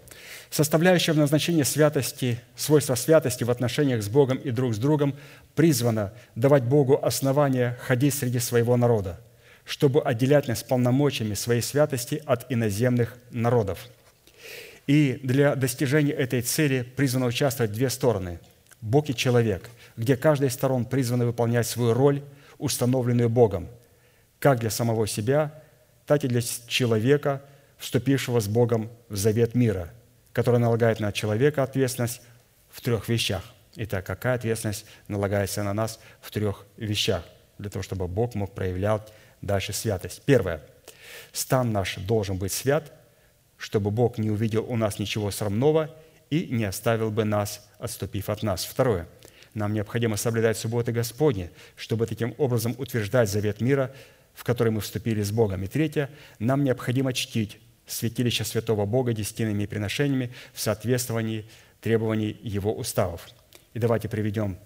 Составляющая в назначении святости, свойства святости в отношениях с Богом и друг с другом призвана давать Богу основания ходить среди своего народа, чтобы отделять нас полномочиями своей святости от иноземных народов. И для достижения этой цели призваны участвовать две стороны – Бог и человек, где каждая из сторон призвана выполнять свою роль, установленную Богом, как для самого себя, так и для человека, вступившего с Богом в завет мира – которая налагает на человека ответственность в трех вещах. Итак, какая ответственность налагается на нас в трех вещах, для того, чтобы Бог мог проявлять дальше святость? Первое. Стан наш должен быть свят, чтобы Бог не увидел у нас ничего срамного и не оставил бы нас, отступив от нас. Второе. Нам необходимо соблюдать субботы Господни, чтобы таким образом утверждать завет мира, в который мы вступили с Богом. И третье. Нам необходимо чтить святилища святого Бога десятинными приношениями в соответствовании требований Его уставов. И давайте приведем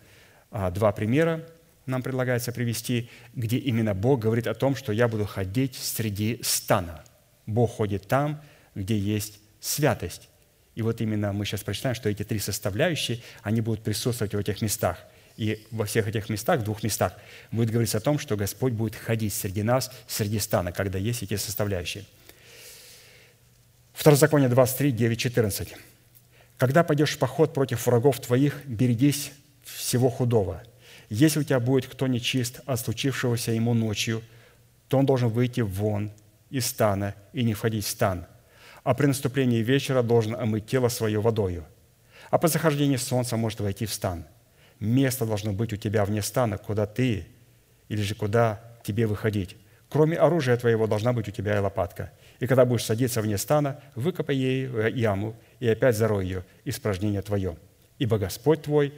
а, два примера, нам предлагается привести, где именно Бог говорит о том, что я буду ходить среди стана. Бог ходит там, где есть святость. И вот именно мы сейчас прочитаем, что эти три составляющие, они будут присутствовать в этих местах. И во всех этих местах, в двух местах, будет говориться о том, что Господь будет ходить среди нас, среди стана, когда есть эти составляющие – Второзаконие 23, 9, 14. «Когда пойдешь в поход против врагов твоих, берегись всего худого. Если у тебя будет кто нечист от случившегося ему ночью, то он должен выйти вон из стана и не входить в стан. А при наступлении вечера должен омыть тело свое водою. А по захождении солнца может войти в стан. Место должно быть у тебя вне стана, куда ты или же куда тебе выходить. Кроме оружия твоего должна быть у тебя и лопатка – и когда будешь садиться вне стана, выкопай ей э, яму и опять зарой ее, испражнение твое. Ибо Господь твой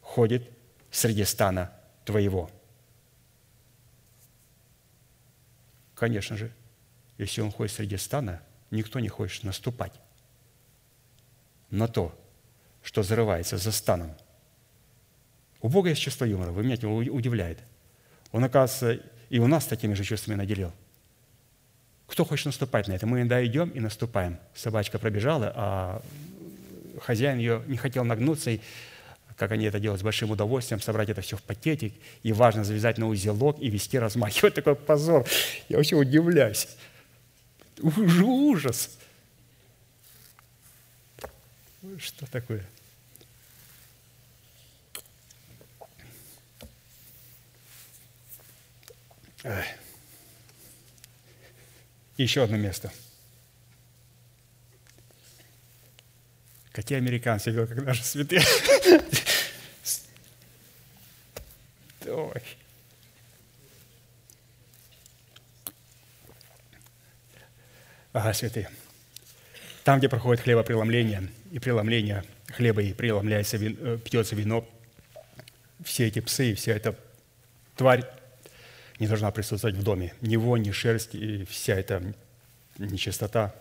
ходит среди стана твоего». Конечно же, если он ходит среди стана, никто не хочет наступать на то, что зарывается за станом. У Бога есть чувство юмора, вы меня удивляет. Он, оказывается, и у нас такими же чувствами наделил. Кто хочет наступать на это? Мы иногда идем и наступаем. Собачка пробежала, а хозяин ее не хотел нагнуться, и как они это делают с большим удовольствием, собрать это все в пакетик, и важно завязать на узелок и вести, размахивать. [laughs] Такой позор. Я вообще удивляюсь. Ужас. Что такое? Еще одно место. Какие американцы, как наши святые. [laughs] святые. Там, где проходит хлебопреломление, и преломление хлеба, и преломляется, вин, э, пьется вино, все эти псы, вся эта тварь не должна присутствовать в доме. Ни вонь, ни шерсть, и вся эта нечистота,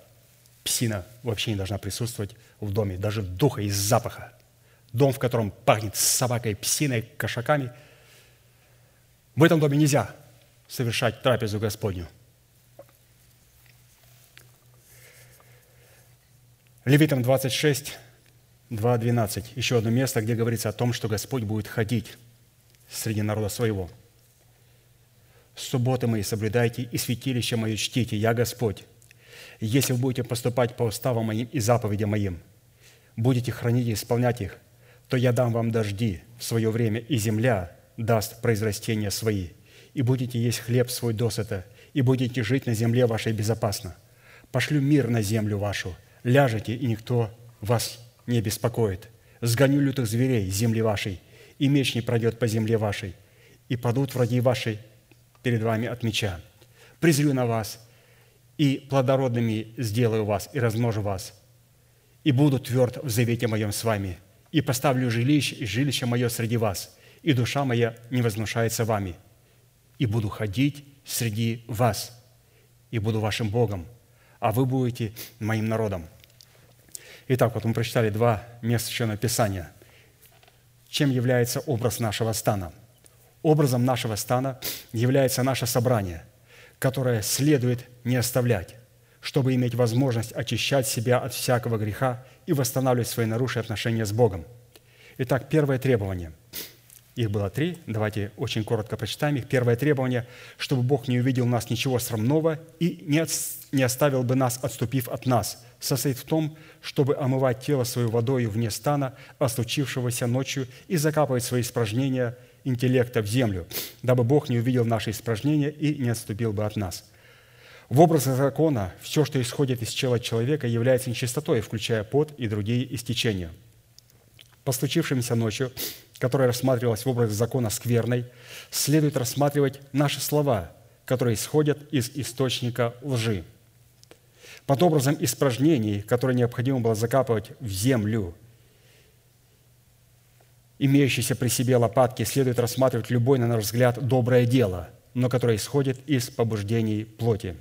псина вообще не должна присутствовать в доме, даже духа и запаха. Дом, в котором пахнет собакой, псиной, кошаками. В этом доме нельзя совершать трапезу Господню. Левитам 26, 2, 12. Еще одно место, где говорится о том, что Господь будет ходить среди народа своего – субботы мои соблюдайте и святилище мое чтите, я Господь. Если вы будете поступать по уставам моим и заповедям моим, будете хранить и исполнять их, то я дам вам дожди в свое время, и земля даст произрастения свои, и будете есть хлеб свой досыта, и будете жить на земле вашей безопасно. Пошлю мир на землю вашу, ляжете, и никто вас не беспокоит. Сгоню лютых зверей земли вашей, и меч не пройдет по земле вашей, и падут враги ваши, перед вами от меча. Презрю на вас, и плодородными сделаю вас, и размножу вас, и буду тверд в завете моем с вами, и поставлю жилище, и жилище мое среди вас, и душа моя не вознушается вами, и буду ходить среди вас, и буду вашим Богом, а вы будете моим народом». Итак, вот мы прочитали два места Священного Писания. Чем является образ нашего стана – Образом нашего стана является наше собрание, которое следует не оставлять, чтобы иметь возможность очищать себя от всякого греха и восстанавливать свои нарушенные отношения с Богом. Итак, первое требование. Их было три. Давайте очень коротко прочитаем их. Первое требование, чтобы Бог не увидел в нас ничего срамного и не, оставил бы нас, отступив от нас, состоит в том, чтобы омывать тело свою водою вне стана, остучившегося ночью, и закапывать свои испражнения – интеллекта в землю, дабы Бог не увидел наши испражнения и не отступил бы от нас. В образе закона все, что исходит из тела человека, является нечистотой, включая пот и другие истечения. По случившимся ночью, которая рассматривалась в образе закона скверной, следует рассматривать наши слова, которые исходят из источника лжи. Под образом испражнений, которые необходимо было закапывать в землю – имеющиеся при себе лопатки, следует рассматривать любое, на наш взгляд, доброе дело, но которое исходит из побуждений плоти.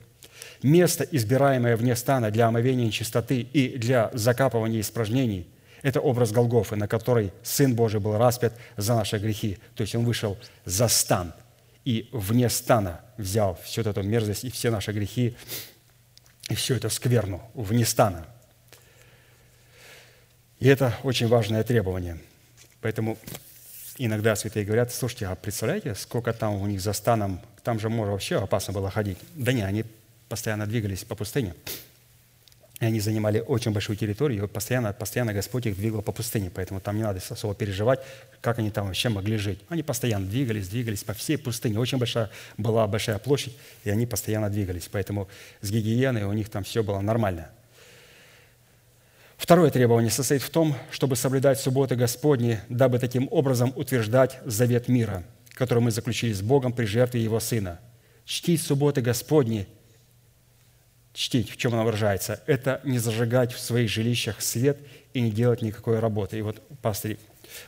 Место, избираемое вне стана для омовения чистоты и для закапывания испражнений, это образ Голгофы, на которой Сын Божий был распят за наши грехи. То есть Он вышел за стан и вне стана взял всю эту мерзость и все наши грехи, и всю эту скверну вне стана. И это очень важное требование – Поэтому иногда святые говорят, слушайте, а представляете, сколько там у них за станом, там же может вообще опасно было ходить. Да не, они постоянно двигались по пустыне. И они занимали очень большую территорию, и постоянно, постоянно Господь их двигал по пустыне, поэтому там не надо особо переживать, как они там вообще могли жить. Они постоянно двигались, двигались по всей пустыне. Очень большая была большая площадь, и они постоянно двигались. Поэтому с гигиеной у них там все было нормально – Второе требование состоит в том, чтобы соблюдать субботы Господни, дабы таким образом утверждать завет мира, который мы заключили с Богом при жертве Его Сына. Чтить субботы Господни, чтить, в чем она выражается, это не зажигать в своих жилищах свет и не делать никакой работы. И вот пастор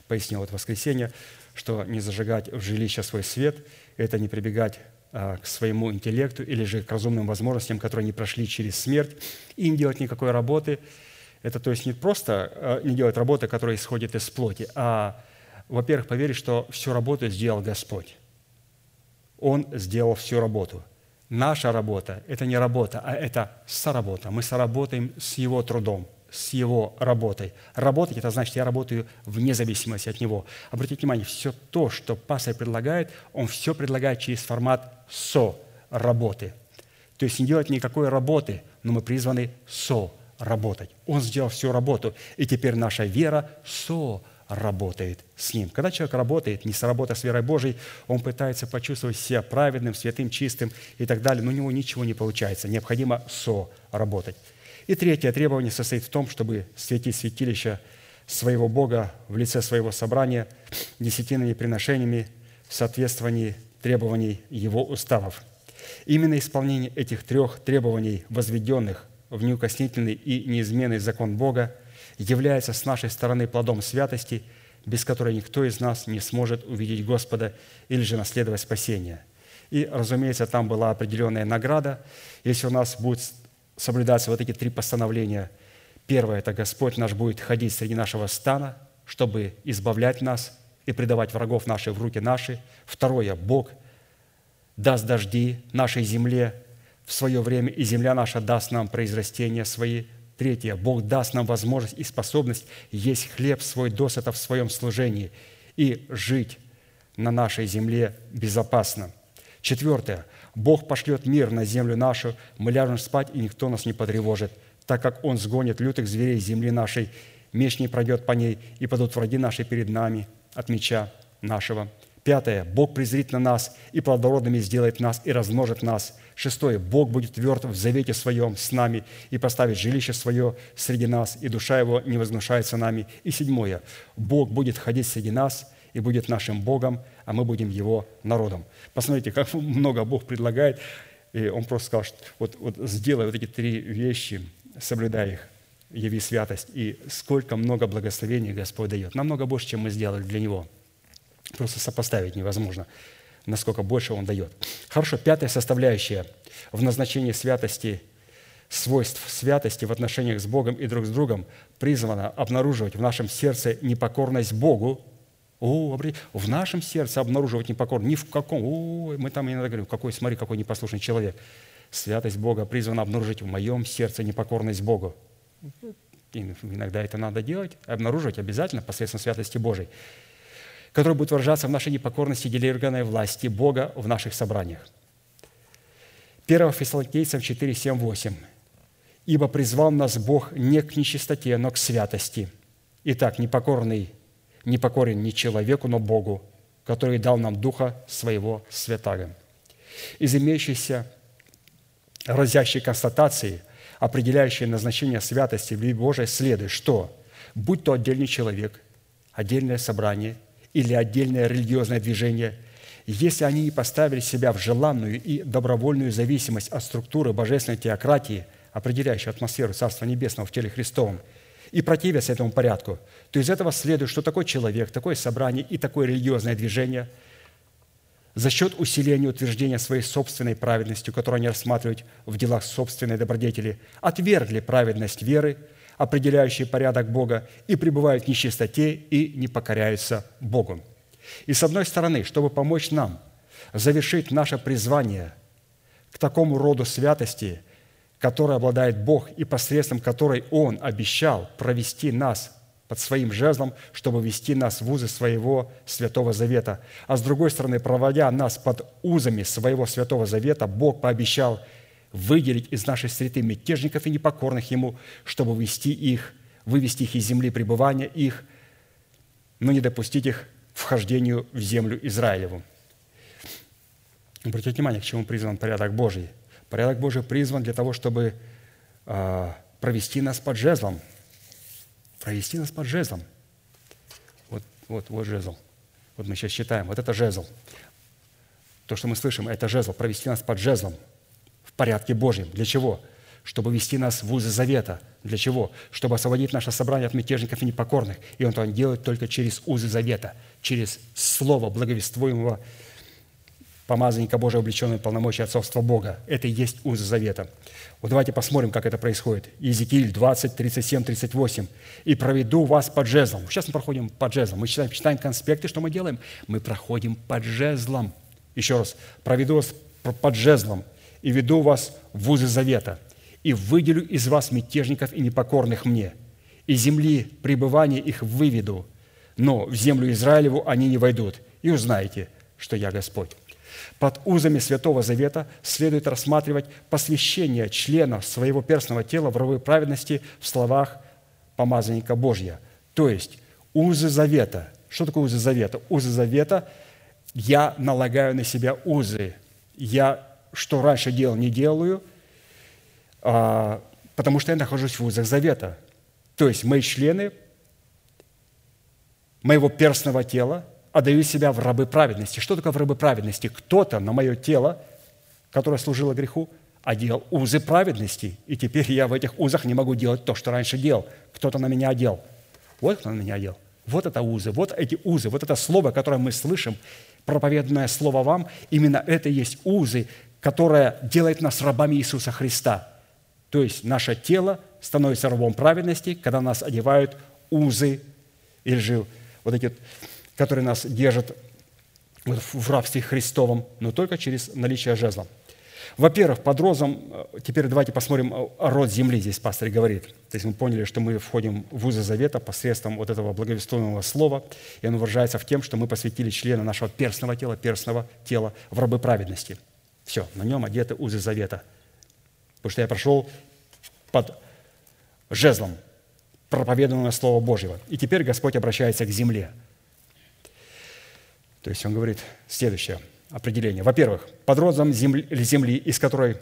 пояснил вот в воскресенье, что не зажигать в жилище свой свет – это не прибегать а, к своему интеллекту или же к разумным возможностям, которые не прошли через смерть, и не делать никакой работы – это то есть не просто э, не делать работы, которая исходит из плоти, а, во-первых, поверить, что всю работу сделал Господь. Он сделал всю работу. Наша работа – это не работа, а это соработа. Мы соработаем с Его трудом, с Его работой. Работать – это значит, я работаю вне зависимости от Него. Обратите внимание, все то, что пастор предлагает, он все предлагает через формат со-работы. То есть не делать никакой работы, но мы призваны со-работать. Он сделал всю работу, и теперь наша вера со работает с ним. Когда человек работает, не сработав с верой Божией, он пытается почувствовать себя праведным, святым, чистым и так далее, но у него ничего не получается. Необходимо со-работать. И третье требование состоит в том, чтобы светить святилище своего Бога в лице своего собрания десятинными приношениями в соответствовании требований Его уставов. Именно исполнение этих трех требований, возведенных в неукоснительный и неизменный закон Бога – является с нашей стороны плодом святости, без которой никто из нас не сможет увидеть Господа или же наследовать спасение. И, разумеется, там была определенная награда. Если у нас будут соблюдаться вот эти три постановления, первое – это Господь наш будет ходить среди нашего стана, чтобы избавлять нас и предавать врагов наших в руки наши. Второе – Бог даст дожди нашей земле в свое время, и земля наша даст нам произрастения свои – Третье. Бог даст нам возможность и способность есть хлеб свой досыта в своем служении и жить на нашей земле безопасно. Четвертое. Бог пошлет мир на землю нашу, мы ляжем спать, и никто нас не потревожит, так как Он сгонит лютых зверей земли нашей, меч не пройдет по ней, и падут враги наши перед нами от меча нашего. Пятое. Бог презрит на нас и плодородными сделает нас и размножит нас. Шестое. Бог будет тверд в завете своем с нами и поставит жилище свое среди нас, и душа его не возгнушается нами. И седьмое. Бог будет ходить среди нас и будет нашим Богом, а мы будем Его народом. Посмотрите, как [laughs] много Бог предлагает. И Он просто сказал, что вот, вот сделай вот эти три вещи, соблюдай их, яви святость. И сколько много благословений Господь дает. Намного больше, чем мы сделали для Него – Просто сопоставить невозможно, насколько больше Он дает. Хорошо, пятая составляющая в назначении святости, свойств святости в отношениях с Богом и друг с другом призвана обнаруживать в нашем сердце непокорность Богу, о, в нашем сердце обнаруживать непокорность. Ни в каком. О, мы там иногда говорим, какой, смотри, какой непослушный человек. Святость Бога призвана обнаружить в моем сердце непокорность Богу. Иногда это надо делать, обнаруживать обязательно посредством святости Божией который будет выражаться в нашей непокорности делегированной власти Бога в наших собраниях. 1 Фессалоникийцам 4, 7, 8. «Ибо призвал нас Бог не к нечистоте, но к святости. Итак, непокорный, непокорен не человеку, но Богу, который дал нам Духа Своего Святаго». Из имеющейся разящей констатации, определяющей назначение святости в Божией, следует, что будь то отдельный человек, отдельное собрание – или отдельное религиозное движение, если они не поставили себя в желанную и добровольную зависимость от структуры божественной теократии, определяющей атмосферу Царства Небесного в теле Христовом, и противятся этому порядку, то из этого следует, что такой человек, такое собрание и такое религиозное движение за счет усиления утверждения своей собственной праведностью, которую они рассматривают в делах собственной добродетели, отвергли праведность веры – определяющие порядок Бога, и пребывают в нечистоте и не покоряются Богу. И с одной стороны, чтобы помочь нам завершить наше призвание к такому роду святости, которой обладает Бог и посредством которой Он обещал провести нас под своим жезлом, чтобы вести нас в узы своего Святого Завета. А с другой стороны, проводя нас под узами своего Святого Завета, Бог пообещал – выделить из нашей среды мятежников и непокорных Ему, чтобы вывести их, вывести их из земли пребывания их, но не допустить их вхождению в землю Израилеву. Обратите внимание, к чему призван порядок Божий. Порядок Божий призван для того, чтобы э, провести нас под жезлом. Провести нас под жезлом. Вот, вот, вот жезл. Вот мы сейчас читаем. Вот это жезл. То, что мы слышим, это жезл. Провести нас под жезлом – порядке Божьем. Для чего? Чтобы вести нас в узы завета. Для чего? Чтобы освободить наше собрание от мятежников и непокорных. И Он это делает только через узы завета, через слово благовествуемого помазанника Божия, облеченного полномочия отцовства Бога. Это и есть узы завета. Вот давайте посмотрим, как это происходит. Иезекииль 20, 37, 38. «И проведу вас под жезлом». Сейчас мы проходим под жезлом. Мы читаем, читаем конспекты, что мы делаем? Мы проходим под жезлом – Еще раз, проведу вас под жезлом и веду вас в узы завета, и выделю из вас мятежников и непокорных мне, и земли пребывания их выведу, но в землю Израилеву они не войдут, и узнаете, что я Господь». Под узами Святого Завета следует рассматривать посвящение члена своего перстного тела в рабы праведности в словах помазанника Божья. То есть узы Завета. Что такое узы Завета? Узы Завета – я налагаю на себя узы. Я, что раньше делал, не делаю, а, потому что я нахожусь в узах Завета. То есть мои члены моего перстного тела – отдаю себя в рабы праведности. Что такое в рабы праведности? Кто-то на мое тело, которое служило греху, одел узы праведности, и теперь я в этих узах не могу делать то, что раньше делал. Кто-то на меня одел. Вот кто на меня одел. Вот это узы, вот эти узы, вот это слово, которое мы слышим, проповеданное слово вам, именно это и есть узы, которое делает нас рабами Иисуса Христа. То есть наше тело становится рабом праведности, когда нас одевают узы, или же вот эти которые нас держат в рабстве Христовом, но только через наличие жезла. Во-первых, под розом, э, теперь давайте посмотрим э, род земли, здесь пастор говорит. То есть мы поняли, что мы входим в узы завета посредством вот этого благовествуемого слова, и оно выражается в тем, что мы посвятили члена нашего перстного тела, перстного тела в рабы праведности. Все, на нем одеты узы завета. Потому что я прошел под жезлом проповеданного Слова Божьего. И теперь Господь обращается к земле – то есть он говорит следующее определение. Во-первых, под родом земли, земли из которой,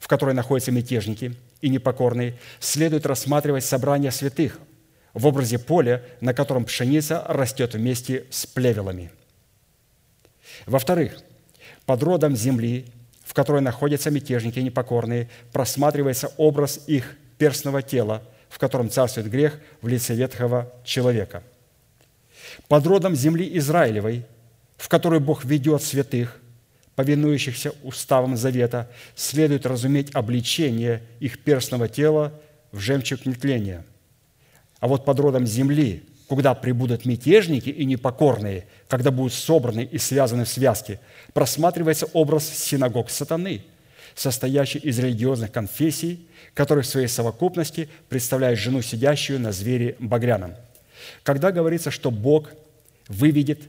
в которой находятся мятежники и непокорные, следует рассматривать собрание святых в образе поля, на котором пшеница растет вместе с плевелами. Во-вторых, под родом земли, в которой находятся мятежники непокорные, просматривается образ их перстного тела, в котором царствует грех в лице ветхого человека. Под родом земли Израилевой – в которой Бог ведет святых, повинующихся уставам завета, следует разуметь обличение их перстного тела в жемчуг нетления. А вот под родом земли, куда прибудут мятежники и непокорные, когда будут собраны и связаны в связке, просматривается образ синагог сатаны, состоящий из религиозных конфессий, которые в своей совокупности представляют жену, сидящую на звере багряном. Когда говорится, что Бог выведет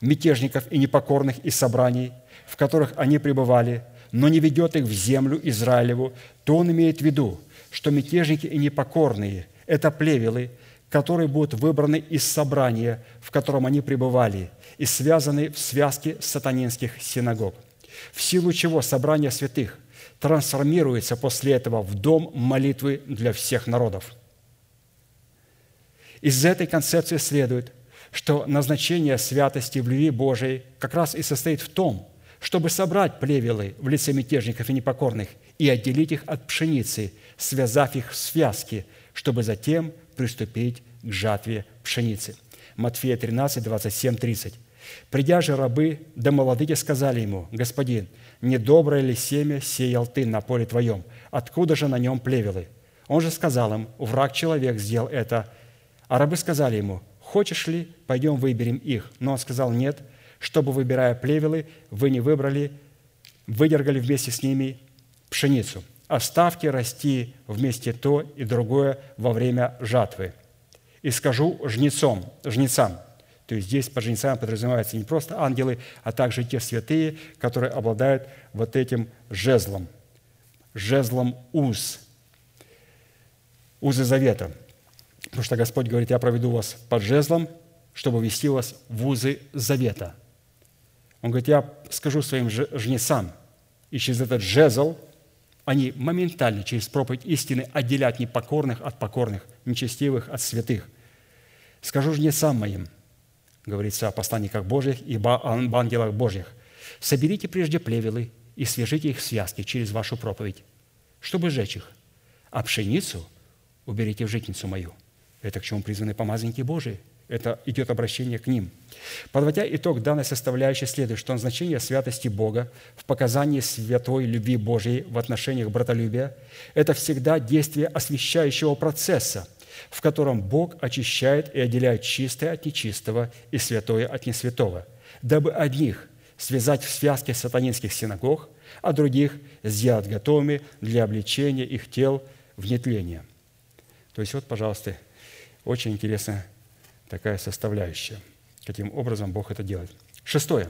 мятежников и непокорных из собраний, в которых они пребывали, но не ведет их в землю Израилеву, то он имеет в виду, что мятежники и непокорные – это плевелы, которые будут выбраны из собрания, в котором они пребывали, и связаны в связке сатанинских синагог, в силу чего собрание святых трансформируется после этого в дом молитвы для всех народов. Из этой концепции следует – что назначение святости в любви Божией как раз и состоит в том, чтобы собрать плевелы в лице мятежников и непокорных и отделить их от пшеницы, связав их в связки, чтобы затем приступить к жатве пшеницы. Матфея 13, 27, 30. «Придя же рабы, да молодые сказали ему, «Господин, недоброе ли семя сеял ты на поле твоем? Откуда же на нем плевелы?» Он же сказал им, «Враг человек сделал это». А рабы сказали ему, хочешь ли, пойдем выберем их. Но он сказал, нет, чтобы, выбирая плевелы, вы не выбрали, выдергали вместе с ними пшеницу. Оставьте расти вместе то и другое во время жатвы. И скажу жнецом, жнецам, то есть здесь под жнецами подразумеваются не просто ангелы, а также те святые, которые обладают вот этим жезлом, жезлом уз, узы завета – Потому что Господь говорит, я проведу вас под жезлом, чтобы вести вас в узы завета. Он говорит, я скажу своим жнецам, и через этот жезл они моментально через проповедь истины отделят непокорных от покорных, нечестивых от святых. Скажу жнецам моим, говорится о посланниках Божьих и об ангелах Божьих, соберите прежде плевелы и свяжите их в связки через вашу проповедь, чтобы сжечь их, а пшеницу уберите в житницу мою – это к чему призваны помазанники Божии. Это идет обращение к ним. Подводя итог данной составляющей, следует, что значение святости Бога в показании святой любви Божьей в отношениях братолюбия – это всегда действие освящающего процесса, в котором Бог очищает и отделяет чистое от нечистого и святое от несвятого, дабы одних связать в связке сатанинских синагог, а других сделать готовыми для обличения их тел в нетление». То есть вот, пожалуйста, очень интересная такая составляющая, каким образом Бог это делает. Шестое.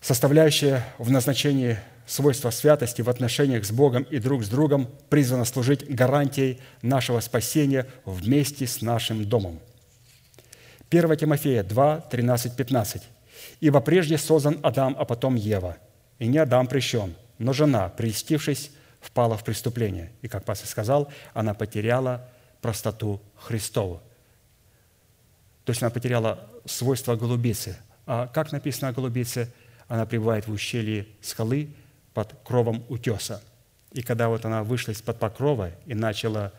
Составляющая в назначении свойства святости в отношениях с Богом и друг с другом призвана служить гарантией нашего спасения вместе с нашим домом. 1 Тимофея 2, 13, 15. «Ибо прежде создан Адам, а потом Ева. И не Адам прещен, но жена, прельстившись, впала в преступление. И, как пастор сказал, она потеряла простоту Христову. То есть она потеряла свойства голубицы. А как написано о голубице? Она пребывает в ущелье скалы под кровом утеса. И когда вот она вышла из-под покрова и начала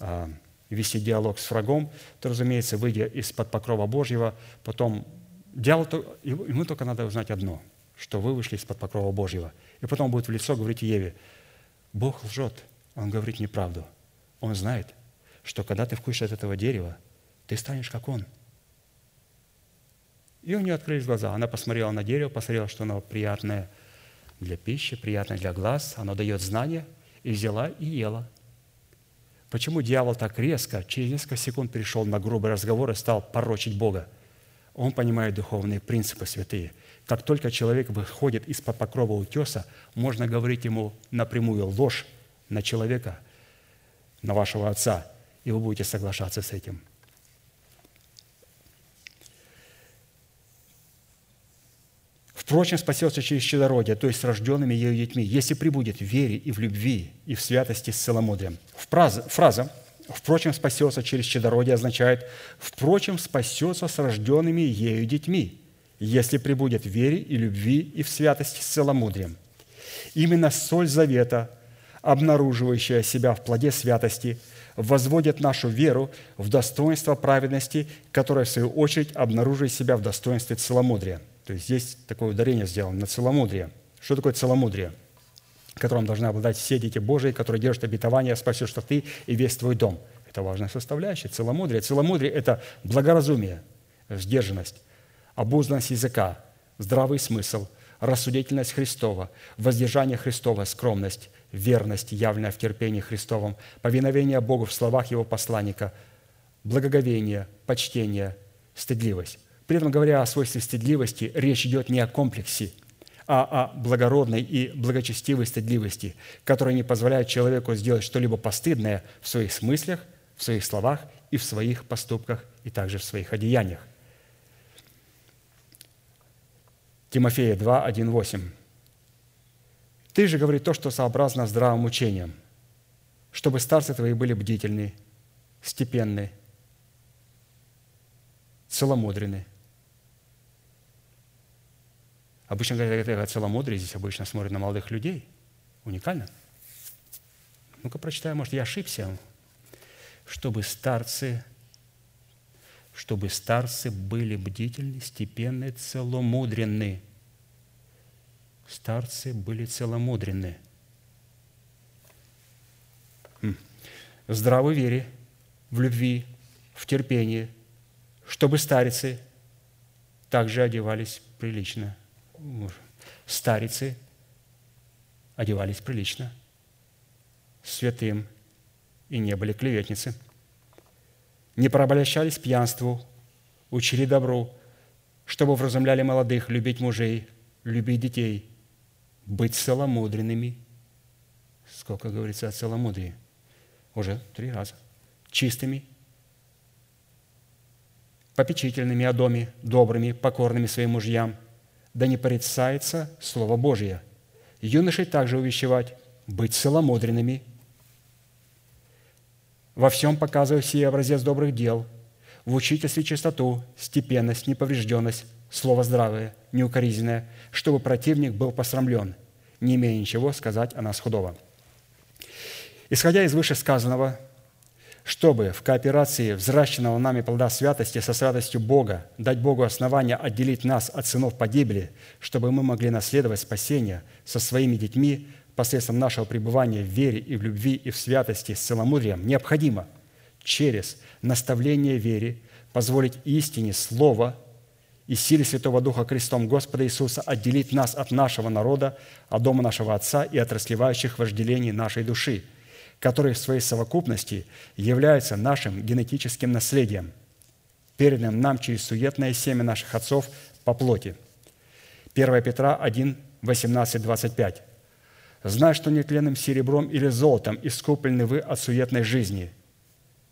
а, вести диалог с врагом, то, разумеется, выйдя из-под покрова Божьего, потом дьявол, ему только надо узнать одно, что вы вышли из-под покрова Божьего. И потом будет в лицо говорить Еве, Бог лжет, Он говорит неправду. Он знает, что когда ты вкусишь от этого дерева, ты станешь как Он. И у нее открылись глаза. Она посмотрела на дерево, посмотрела, что оно приятное для пищи, приятное для глаз, оно дает знания, и взяла и ела. Почему дьявол так резко, через несколько секунд перешел на грубый разговор и стал порочить Бога? Он понимает духовные принципы святые. Как только человек выходит из-под покрова утеса, можно говорить ему напрямую ложь на человека, на вашего отца, и вы будете соглашаться с этим. Впрочем, спасется через чадородие, то есть с рожденными ею детьми, если прибудет в вере и в любви, и в святости с целомудрием. Фраза, «впрочем, спасется через чадородие» означает «впрочем, спасется с рожденными ею детьми, если прибудет в вере и любви, и в святости с целомудрием». Именно соль завета, обнаруживающая себя в плоде святости, возводит нашу веру в достоинство праведности, которая, в свою очередь, обнаруживает себя в достоинстве целомудрия – то есть здесь такое ударение сделано на целомудрие. Что такое целомудрие? Которым должны обладать все дети Божии, которые держат обетование, спасешь что ты и весь твой дом. Это важная составляющая. Целомудрие. Целомудрие – это благоразумие, сдержанность, обузданность языка, здравый смысл, рассудительность Христова, воздержание Христова, скромность, верность, явленная в терпении Христовом, повиновение Богу в словах Его посланника, благоговение, почтение, стыдливость. При этом, говоря о свойстве стыдливости, речь идет не о комплексе, а о благородной и благочестивой стыдливости, которая не позволяет человеку сделать что-либо постыдное в своих смыслах, в своих словах и в своих поступках, и также в своих одеяниях. Тимофея 2, 1, 8. «Ты же говори то, что сообразно здравым учением, чтобы старцы твои были бдительны, степенны, целомудренны, Обычно говорят, это целомудрие, здесь обычно смотрят на молодых людей. Уникально. Ну-ка прочитаю, может, я ошибся. Чтобы старцы, чтобы старцы были бдительны, степенны, целомудренны. Старцы были целомудренны. В здравой вере, в любви, в терпении, чтобы старицы также одевались прилично – старицы одевались прилично, святым, и не были клеветницы. Не прообращались пьянству, учили добру, чтобы вразумляли молодых любить мужей, любить детей, быть целомудренными. Сколько говорится о целомудрии? Уже три раза. Чистыми, попечительными о доме, добрыми, покорными своим мужьям – да не порицается Слово Божье. Юношей также увещевать, быть целомудренными, во всем показывая все образец добрых дел, в учительстве чистоту, степенность, неповрежденность, слово здравое, неукоризненное, чтобы противник был посрамлен, не имея ничего сказать о нас худого. Исходя из вышесказанного, чтобы в кооперации взращенного нами плода святости со святостью Бога дать Богу основание отделить нас от сынов погибели, чтобы мы могли наследовать спасение со своими детьми посредством нашего пребывания в вере и в любви и в святости с целомудрием, необходимо через наставление вере позволить истине Слова и силе Святого Духа крестом Господа Иисуса отделить нас от нашего народа, от дома нашего Отца и от расливающих вожделений нашей души, которые в своей совокупности являются нашим генетическим наследием, переданным нам через суетное семя наших отцов по плоти. 1 Петра 1, 18, 25. «Знай, что нетленным серебром или золотом искуплены вы от суетной жизни –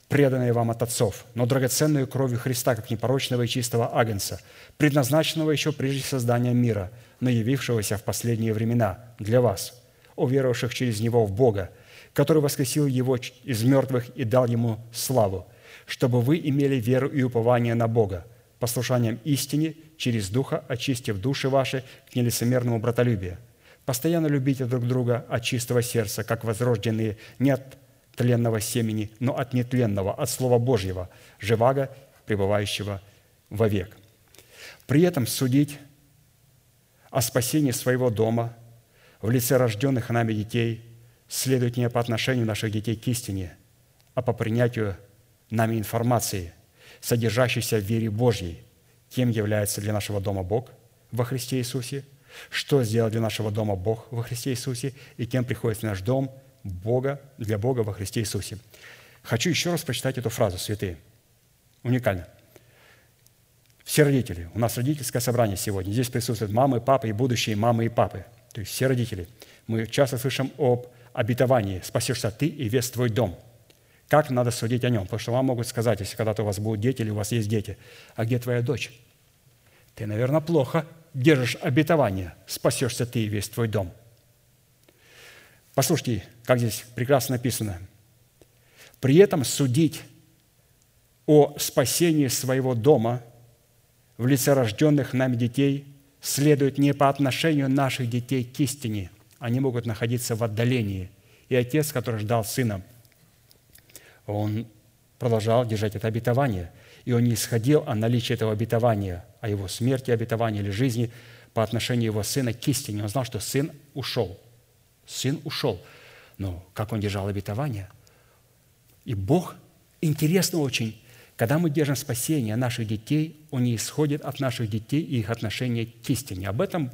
преданные вам от отцов, но драгоценную кровью Христа, как непорочного и чистого агнца, предназначенного еще прежде создания мира, но явившегося в последние времена для вас, уверовавших через Него в Бога, который воскресил Его из мертвых и дал Ему славу, чтобы вы имели веру и упование на Бога, послушанием истине, через Духа очистив души ваши к нелицемерному братолюбию. Постоянно любите друг друга от чистого сердца, как возрожденные не от тленного семени, но от нетленного, от Слова Божьего, живаго, пребывающего вовек. При этом судить о спасении своего дома в лице рожденных нами детей следует не по отношению наших детей к истине, а по принятию нами информации, содержащейся в вере Божьей, кем является для нашего дома Бог во Христе Иисусе, что сделал для нашего дома Бог во Христе Иисусе, и кем приходит в наш дом – Бога, для Бога во Христе Иисусе. Хочу еще раз прочитать эту фразу, святые. Уникально. Все родители. У нас родительское собрание сегодня. Здесь присутствуют мамы, папы и будущие мамы и папы. То есть все родители. Мы часто слышим об обетовании «спасешься ты и весь твой дом». Как надо судить о нем? Потому что вам могут сказать, если когда-то у вас будут дети или у вас есть дети, а где твоя дочь? Ты, наверное, плохо держишь обетование «спасешься ты и весь твой дом». Послушайте, как здесь прекрасно написано. При этом судить о спасении своего дома в лице рожденных нами детей следует не по отношению наших детей к истине. Они могут находиться в отдалении. И отец, который ждал сына, он продолжал держать это обетование. И он не исходил о наличии этого обетования, о его смерти, обетовании или жизни по отношению его сына к истине. Он знал, что сын ушел – Сын ушел. Но как он держал обетование? И Бог, интересно очень, когда мы держим спасение наших детей, он не исходит от наших детей и их отношения к истине. Об этом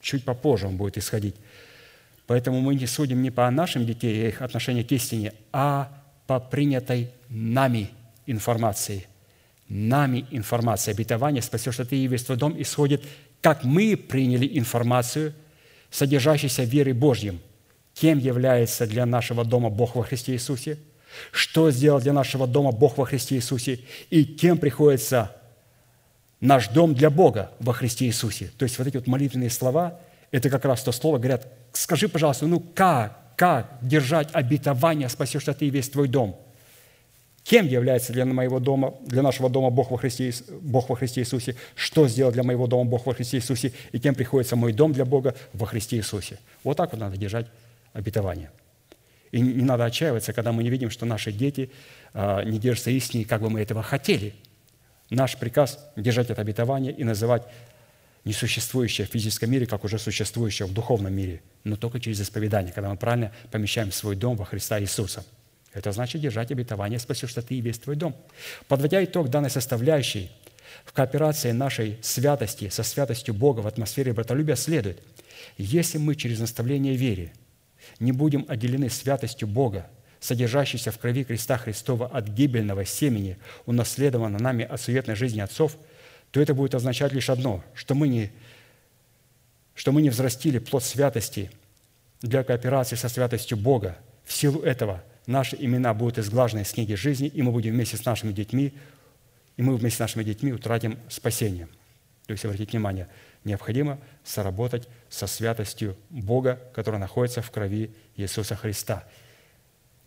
чуть попозже он будет исходить. Поэтому мы не судим не по нашим детям и их отношениям к истине, а по принятой нами информации. Нами информация. Обетование «Спасешь, что ты твой дом» исходит, как мы приняли информацию – содержащейся верой Божьим, кем является для нашего дома Бог во Христе Иисусе, что сделал для нашего дома Бог во Христе Иисусе и кем приходится наш дом для Бога во Христе Иисусе. То есть вот эти вот молитвенные слова, это как раз то слово, говорят, скажи, пожалуйста, ну как, как держать обетование, спасешь ты и весь твой дом – Кем является для моего дома, для нашего дома Бог во, Христе, Бог во Христе Иисусе? Что сделал для моего дома Бог во Христе Иисусе? И кем приходится мой дом для Бога во Христе Иисусе? Вот так вот надо держать обетование. И не надо отчаиваться, когда мы не видим, что наши дети а, не держатся истине, как бы мы этого хотели. Наш приказ – держать это обетование и называть несуществующее в физическом мире, как уже существующее в духовном мире, но только через исповедание, когда мы правильно помещаем свой дом во Христа Иисуса – это значит держать обетование, спасешься ты и весь твой дом. Подводя итог данной составляющей, в кооперации нашей святости со святостью Бога в атмосфере братолюбия следует, если мы через наставление вере не будем отделены святостью Бога, содержащейся в крови креста Христова от гибельного семени, унаследованного нами от суетной жизни отцов, то это будет означать лишь одно, что мы не, что мы не взрастили плод святости для кооперации со святостью Бога. В силу этого – наши имена будут изглажены из книги жизни, и мы будем вместе с нашими детьми, и мы вместе с нашими детьми утратим спасение. То есть, обратите внимание, необходимо соработать со святостью Бога, которая находится в крови Иисуса Христа.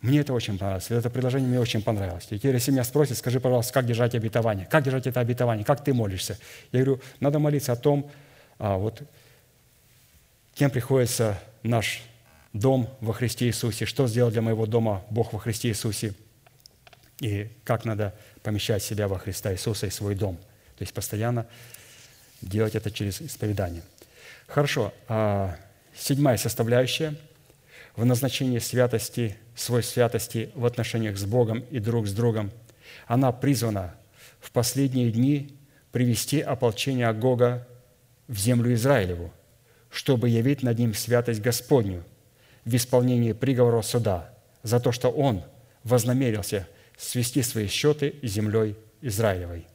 Мне это очень понравилось. Это предложение мне очень понравилось. И теперь, если меня спросят, скажи, пожалуйста, как держать обетование? Как держать это обетование? Как ты молишься? Я говорю, надо молиться о том, а, вот, кем приходится наш дом во Христе Иисусе, что сделал для моего дома Бог во Христе Иисусе, и как надо помещать себя во Христа Иисуса и свой дом. То есть постоянно делать это через исповедание. Хорошо. А седьмая составляющая в назначении святости, свой святости в отношениях с Богом и друг с другом, она призвана в последние дни привести ополчение Гога в землю Израилеву, чтобы явить над ним святость Господню в исполнении приговора суда за то, что он вознамерился свести свои счеты с землей Израилевой.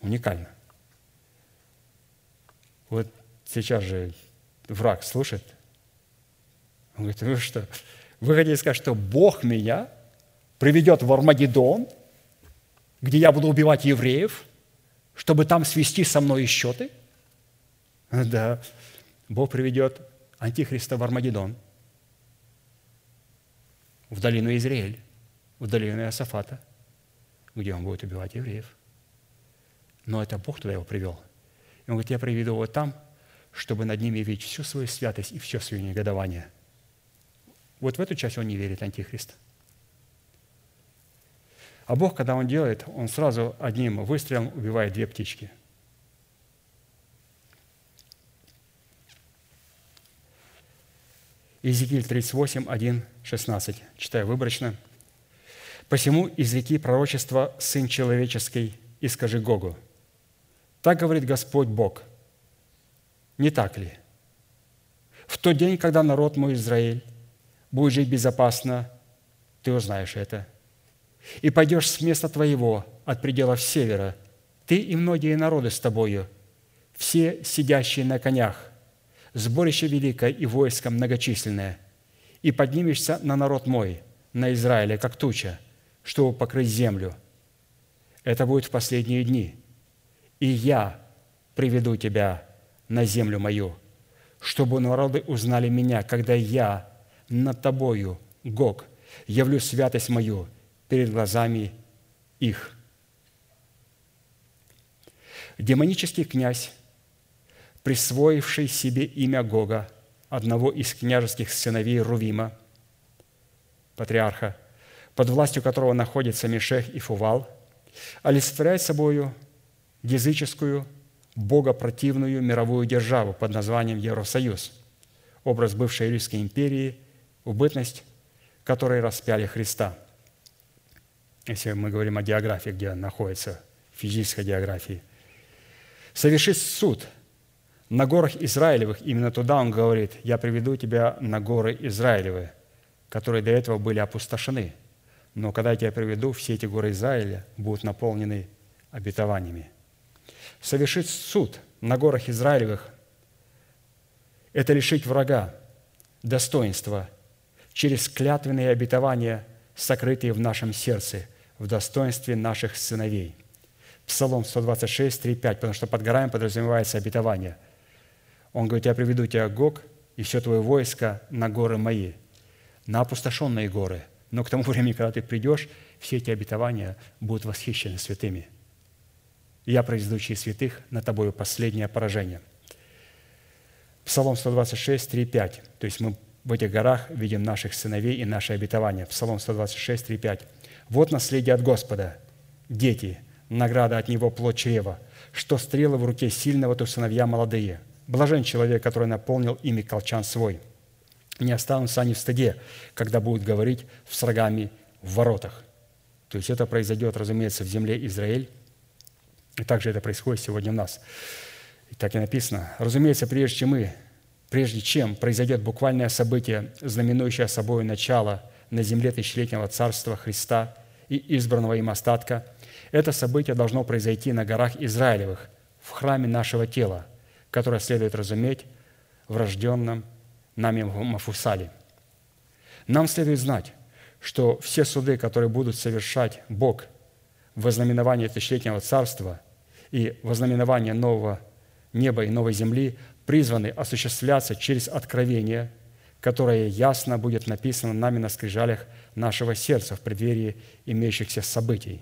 Уникально. Вот сейчас же враг слушает. Он говорит, вы что, вы хотите сказать, что Бог меня приведет в Армагеддон, где я буду убивать евреев, чтобы там свести со мной счеты? Да, Бог приведет Антихриста в Армагеддон, в долину Израиль, в долину Иосафата, где он будет убивать евреев. Но это Бог туда его привел. И он говорит, я приведу его там, чтобы над ними видеть всю свою святость и все свое негодование. Вот в эту часть он не верит, Антихрист. А Бог, когда Он делает, Он сразу одним выстрелом убивает две птички. Иезекииль 38, 1, 16. Читаю выборочно. «Посему изреки пророчество Сын Человеческий и скажи Гогу, так говорит Господь Бог, не так ли? В тот день, когда народ мой Израиль будет жить безопасно, ты узнаешь это – и пойдешь с места твоего от пределов севера, ты и многие народы с тобою, все сидящие на конях, сборище великое и войско многочисленное, и поднимешься на народ мой, на Израиле, как туча, чтобы покрыть землю. Это будет в последние дни. И я приведу тебя на землю мою, чтобы народы узнали меня, когда я над тобою, Гог, явлю святость мою перед глазами их. Демонический князь, присвоивший себе имя Гога, одного из княжеских сыновей Рувима, патриарха, под властью которого находится Мешех и Фувал, олицетворяет собою языческую, богопротивную мировую державу под названием Евросоюз, образ бывшей Римской империи, убытность, которой распяли Христа – если мы говорим о географии, где находится физической географии, совершит суд на горах Израилевых. Именно туда он говорит, я приведу тебя на горы Израилевы, которые до этого были опустошены. Но когда я тебя приведу, все эти горы Израиля будут наполнены обетованиями. Совершить суд на горах Израилевых – это лишить врага достоинства через клятвенные обетования, сокрытые в нашем сердце – в достоинстве наших сыновей. Псалом 126, 3, 5, потому что под горами подразумевается обетование. Он говорит, я приведу тебя, Гог, и все твое войско на горы мои, на опустошенные горы. Но к тому времени, когда ты придешь, все эти обетования будут восхищены святыми. Я произведу через святых на тобою последнее поражение. Псалом 126, 3, 5. То есть мы в этих горах видим наших сыновей и наше обетование. Псалом 126, 3, 5. Вот наследие от Господа. Дети, награда от Него плод чрева. Что стрелы в руке сильного, то сыновья молодые. Блажен человек, который наполнил ими колчан свой. Не останутся они в стыде, когда будут говорить с врагами в воротах. То есть это произойдет, разумеется, в земле Израиль, и также это происходит сегодня у нас. И так и написано. Разумеется, прежде чем мы, прежде чем произойдет буквальное событие, знаменующее собой начало – на земле тысячелетнего царства Христа и избранного им остатка, это событие должно произойти на горах Израилевых, в храме нашего тела, которое следует разуметь в рожденном нами Мафусале. Нам следует знать, что все суды, которые будут совершать Бог в ознаменовании тысячелетнего царства и в ознаменовании нового неба и новой земли, призваны осуществляться через откровение – которое ясно будет написано нами на скрижалях нашего сердца в преддверии имеющихся событий.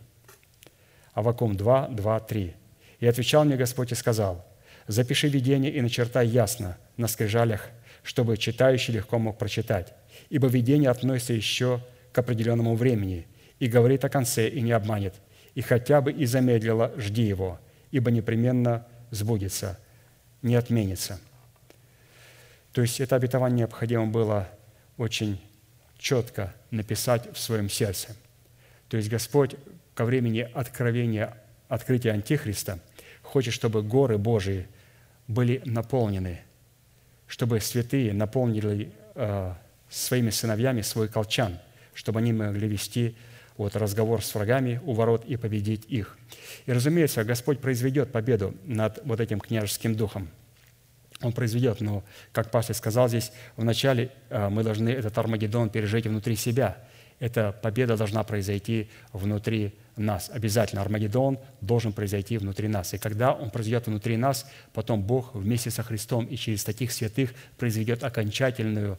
Авакум 2, 2, 3. «И отвечал мне Господь и сказал, запиши видение и начертай ясно на скрижалях, чтобы читающий легко мог прочитать, ибо видение относится еще к определенному времени и говорит о конце и не обманет, и хотя бы и замедлило, жди его, ибо непременно сбудется, не отменится». То есть это обетование необходимо было очень четко написать в своем сердце. То есть Господь ко времени откровения, открытия Антихриста, хочет, чтобы горы Божии были наполнены, чтобы святые наполнили э, своими сыновьями свой колчан, чтобы они могли вести вот, разговор с врагами у ворот и победить их. И, разумеется, Господь произведет победу над вот этим княжеским духом. Он произведет, но, как пастор сказал здесь, вначале э, мы должны этот Армагеддон пережить внутри себя. Эта победа должна произойти внутри нас. Обязательно Армагеддон должен произойти внутри нас. И когда он произойдет внутри нас, потом Бог вместе со Христом и через таких святых произведет окончательное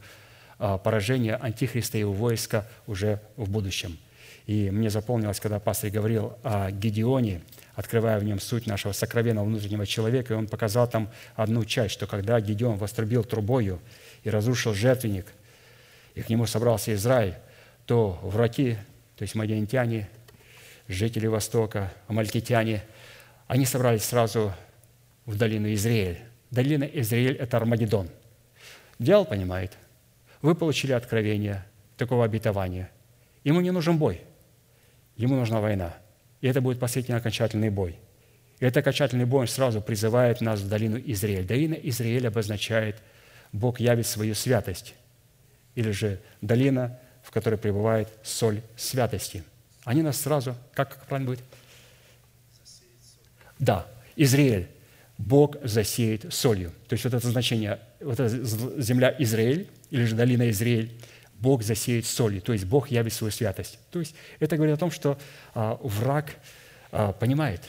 э, поражение Антихриста и его войска уже в будущем – и мне запомнилось, когда пастор говорил о Гедеоне, открывая в нем суть нашего сокровенного внутреннего человека, и он показал там одну часть, что когда Гедеон вострубил трубою и разрушил жертвенник, и к нему собрался Израиль, то враги, то есть мадиантяне, жители Востока, амалькитяне, они собрались сразу в долину Израиль. Долина Израиль – это Армагеддон. Дьявол понимает. Вы получили откровение такого обетования. Ему не нужен бой – Ему нужна война. И это будет последний окончательный бой. И этот окончательный бой сразу призывает нас в долину Израиль. Долина Израиль обозначает Бог явит свою святость. Или же долина, в которой пребывает соль святости. Они нас сразу, как, как правильно будет? Да, Израиль. Бог засеет солью. То есть вот это значение, вот эта земля Израиль, или же долина Израиль, Бог засеет солью, то есть Бог явит свою святость. То есть это говорит о том, что а, враг а, понимает,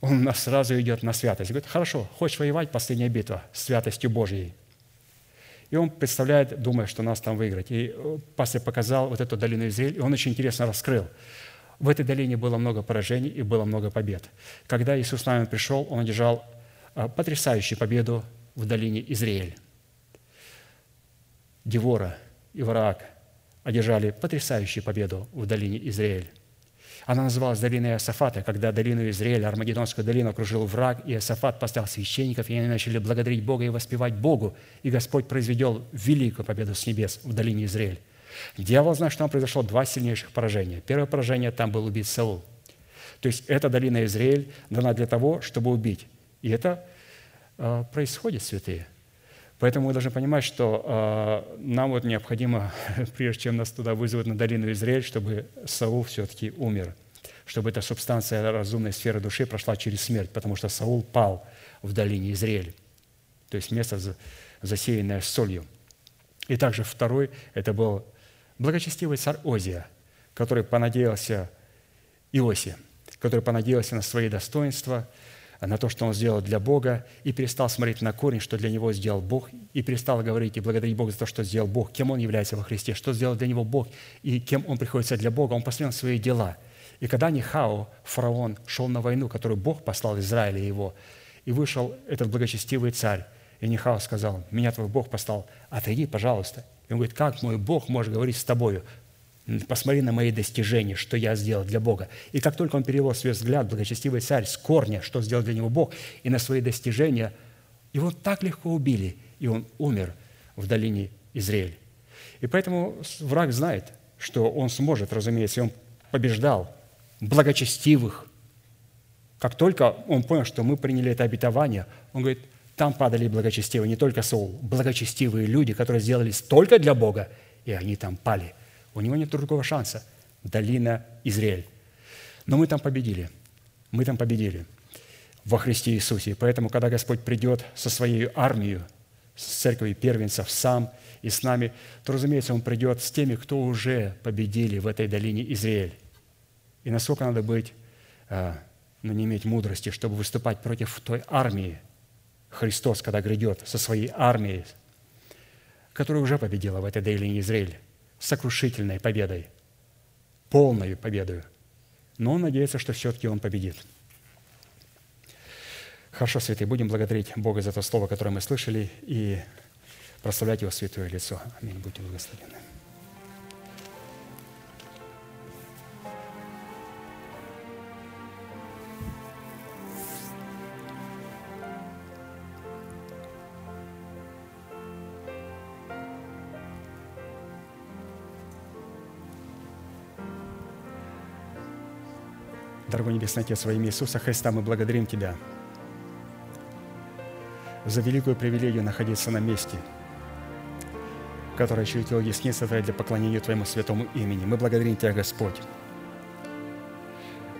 он нас сразу идет на святость. Говорит, хорошо, хочешь воевать, последняя битва с святостью Божьей. И он представляет, думая, что нас там выиграть. И э, пастор показал вот эту долину Израиль, и он очень интересно раскрыл. В этой долине было много поражений и было много побед. Когда Иисус с нами пришел, Он одержал а, потрясающую победу в долине Израиль. Девора – и Враак одержали потрясающую победу в долине Израиль. Она называлась долиной Иосафата, когда долину Израиля, Армагеддонскую долину, окружил враг, и Иосафат поставил священников, и они начали благодарить Бога и воспевать Богу, и Господь произведел великую победу с небес в долине Израиль. Дьявол знает, что там произошло два сильнейших поражения. Первое поражение – там был убит Саул. То есть эта долина Израиль дана для того, чтобы убить. И это э, происходит, святые. Поэтому мы должны понимать, что э, нам вот необходимо, [laughs] прежде чем нас туда вызовут на долину Израиль, чтобы Саул все-таки умер, чтобы эта субстанция разумной сферы души прошла через смерть, потому что Саул пал в долине Израиль, то есть место, засеянное солью. И также второй – это был благочестивый царь Озия, который понадеялся Иоси, который понадеялся на свои достоинства – на то, что он сделал для Бога, и перестал смотреть на корень, что для него сделал Бог, и перестал говорить и благодарить Бога за то, что сделал Бог, кем он является во Христе, что сделал для него Бог, и кем он приходится для Бога. Он посмотрел свои дела. И когда Нихао, фараон, шел на войну, которую Бог послал Израиля его, и вышел этот благочестивый царь, и Нихао сказал, «Меня твой Бог послал, отойди, пожалуйста». И он говорит, «Как мой Бог может говорить с тобою? Посмотри на мои достижения, что я сделал для Бога. И как только он перевел свой взгляд, благочестивый царь, с корня, что сделал для него Бог, и на свои достижения, его так легко убили, и он умер в долине Израиль. И поэтому враг знает, что он сможет, разумеется, он побеждал благочестивых. Как только он понял, что мы приняли это обетование, он говорит, там падали благочестивые, не только Саул, благочестивые люди, которые сделали столько для Бога, и они там пали – у него нет другого шанса. Долина Израиль. Но мы там победили. Мы там победили во Христе Иисусе. поэтому, когда Господь придет со своей армией, с церковью первенцев сам и с нами, то, разумеется, Он придет с теми, кто уже победили в этой долине Израиль. И насколько надо быть, а, ну, не иметь мудрости, чтобы выступать против той армии, Христос, когда грядет со своей армией, которая уже победила в этой долине Израиль сокрушительной победой, полной победой. Но он надеется, что все-таки он победит. Хорошо, святые, будем благодарить Бога за то слово, которое мы слышали, и прославлять Его святое лицо. Аминь. Будьте благословенны. Дорогой Небесный Отец, во имя Иисуса Христа мы благодарим Тебя за великую привилегию находиться на месте, которое очертил десница Твоя для поклонения Твоему святому имени. Мы благодарим Тебя, Господь,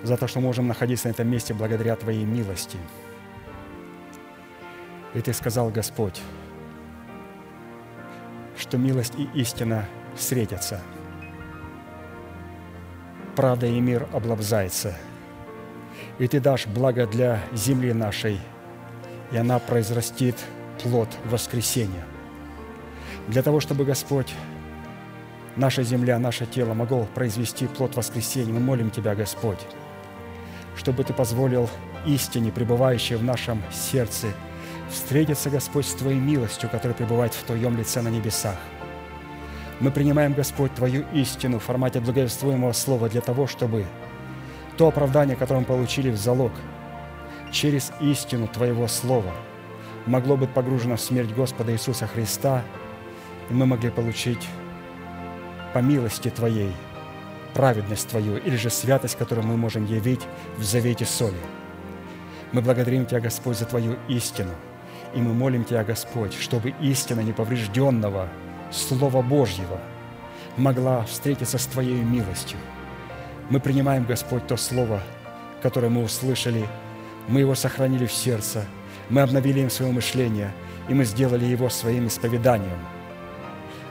за то, что можем находиться на этом месте благодаря Твоей милости. И Ты сказал, Господь, что милость и истина встретятся. Правда и мир облобзается. И Ты дашь благо для земли нашей, и она произрастит плод воскресения. Для того, чтобы Господь, наша земля, наше тело могло произвести плод воскресения, мы молим Тебя, Господь, чтобы Ты позволил истине, пребывающей в нашем сердце, встретиться, Господь, с Твоей милостью, которая пребывает в Твоем лице на небесах. Мы принимаем, Господь, Твою истину в формате благовествуемого слова для того, чтобы то оправдание, которое мы получили в залог, через истину Твоего Слова могло быть погружено в смерть Господа Иисуса Христа, и мы могли получить по милости Твоей – праведность Твою или же святость, которую мы можем явить в завете соли. Мы благодарим Тебя, Господь, за Твою истину, и мы молим Тебя, Господь, чтобы истина неповрежденного Слова Божьего могла встретиться с Твоей милостью. Мы принимаем, Господь, то Слово, которое мы услышали, мы его сохранили в сердце, мы обновили им свое мышление, и мы сделали его своим исповеданием –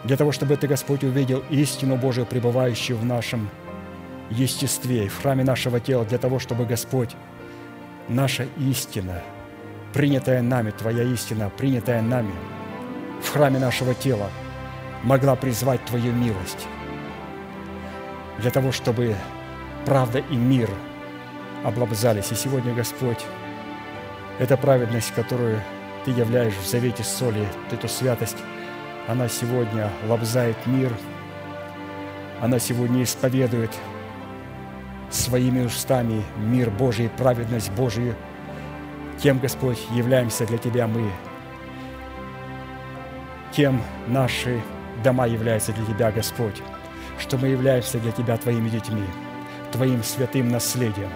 для того, чтобы Ты, Господь, увидел истину Божию, пребывающую в нашем естестве, в храме нашего тела, для того, чтобы, Господь, наша истина, принятая нами, Твоя истина, принятая нами в храме нашего тела, могла призвать Твою милость, для того, чтобы правда и мир облобзались. И сегодня, Господь, эта праведность, которую Ты являешь в завете соли, эту святость – она сегодня лобзает мир, она сегодня исповедует своими устами мир Божий, праведность Божию. Кем, Господь, являемся для Тебя мы, кем наши дома являются для Тебя, Господь, что мы являемся для Тебя Твоими детьми, Твоим святым наследием,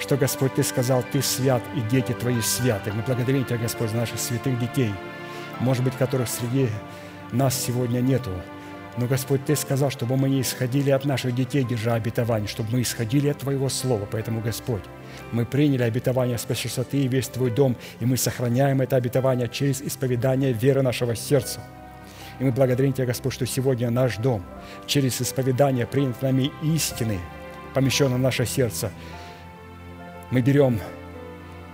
что, Господь, Ты сказал, Ты свят, и дети Твои святы. Мы благодарим Тебя, Господь, за наших святых детей – может быть, которых среди нас сегодня нету. Но, Господь, Ты сказал, чтобы мы не исходили от наших детей, держа обетование, чтобы мы исходили от Твоего Слова. Поэтому, Господь, мы приняли обетование спасешься Ты и весь Твой дом, и мы сохраняем это обетование через исповедание веры нашего сердца. И мы благодарим Тебя, Господь, что сегодня наш дом через исповедание принят нами истины, помещенное в наше сердце, мы берем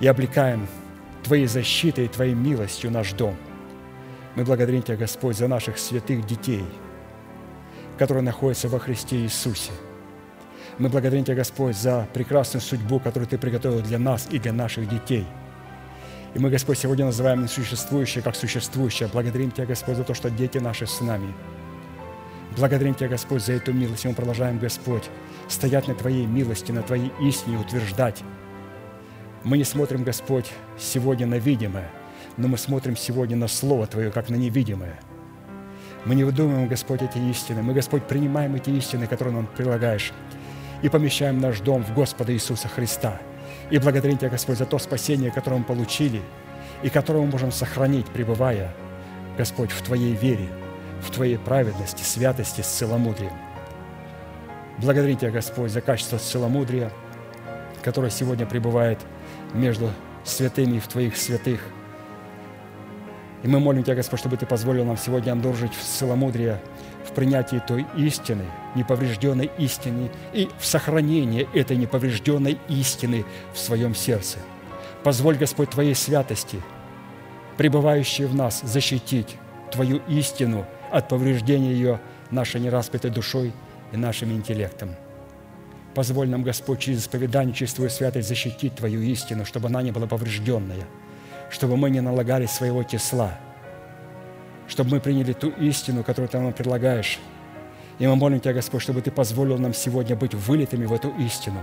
и облекаем Твоей защитой и Твоей милостью наш дом – мы благодарим Тебя, Господь, за наших святых детей, которые находятся во Христе Иисусе. Мы благодарим Тебя, Господь, за прекрасную судьбу, которую Ты приготовил для нас и для наших детей. И мы, Господь, сегодня называем несуществующее как существующее. Благодарим Тебя, Господь, за то, что дети наши с нами. Благодарим Тебя, Господь, за эту милость. И мы продолжаем, Господь, стоять на Твоей милости, на Твоей истине, утверждать. Мы не смотрим, Господь, сегодня на видимое – но мы смотрим сегодня на Слово Твое, как на невидимое. Мы не выдумываем, Господь, эти истины. Мы, Господь, принимаем эти истины, которые нам прилагаешь, и помещаем наш дом в Господа Иисуса Христа. И благодарим Тебя, Господь, за то спасение, которое мы получили, и которое мы можем сохранить, пребывая, Господь, в Твоей вере, в Твоей праведности, святости, целомудрии. Благодарим Тебя, Господь, за качество целомудрия, которое сегодня пребывает между святыми в Твоих святых – и мы молим Тебя, Господь, чтобы Ты позволил нам сегодня обнаружить в целомудрие, в принятии той истины, неповрежденной истины и в сохранении этой неповрежденной истины в своем сердце. Позволь, Господь, Твоей святости, пребывающей в нас, защитить Твою истину от повреждения ее нашей нераспятой душой и нашим интеллектом. Позволь нам, Господь, через исповедание, через Твою святость защитить Твою истину, чтобы она не была поврежденная – чтобы мы не налагали своего тесла, чтобы мы приняли ту истину, которую Ты нам предлагаешь. И мы молим Тебя, Господь, чтобы Ты позволил нам сегодня быть вылитыми в эту истину.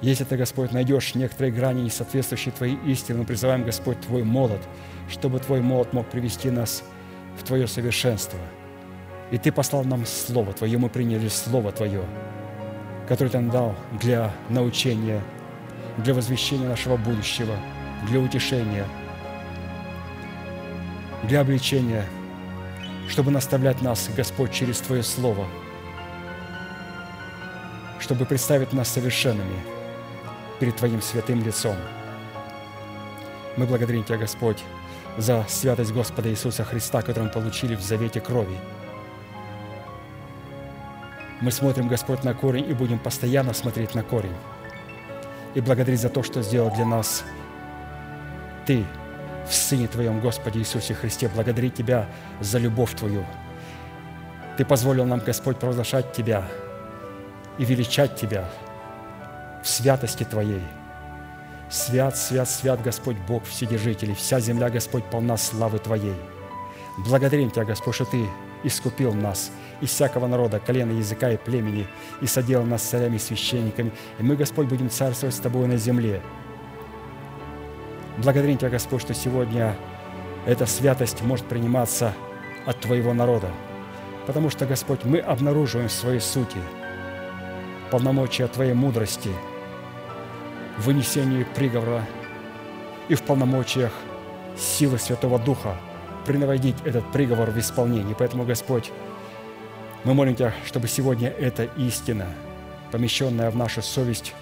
Если Ты, Господь, найдешь некоторые грани, не соответствующие Твоей истине, мы призываем, Господь, Твой молот, чтобы Твой молот мог привести нас в Твое совершенство. И Ты послал нам Слово Твое, мы приняли Слово Твое. который Ты нам дал для научения, для возвещения нашего будущего, для утешения, для обличения, чтобы наставлять нас, Господь, через Твое Слово, чтобы представить нас совершенными перед Твоим святым лицом. Мы благодарим Тебя, Господь, за святость Господа Иисуса Христа, которую мы получили в завете крови. Мы смотрим, Господь, на корень и будем постоянно смотреть на корень. И благодарить за то, что сделал для нас Ты в Сыне Твоем, Господе Иисусе Христе. Благодарить Тебя за любовь Твою. Ты позволил нам, Господь, провозглашать Тебя и величать Тебя в святости Твоей – Свят, свят, свят Господь Бог Вседержитель, вся земля, Господь, полна славы Твоей. Благодарим Тебя, Господь, что Ты искупил нас из всякого народа, колена, языка и племени, и соделал нас царями и священниками, и мы, Господь, будем царствовать с Тобой на земле. Благодарим Тебя, Господь, что сегодня эта святость может приниматься от Твоего народа, потому что, Господь, мы обнаруживаем в своей сути полномочия Твоей мудрости – в вынесении приговора и в полномочиях силы Святого Духа принаводить этот приговор в исполнение. Поэтому, Господь, мы молим Тебя, чтобы сегодня эта истина, помещенная в нашу совесть,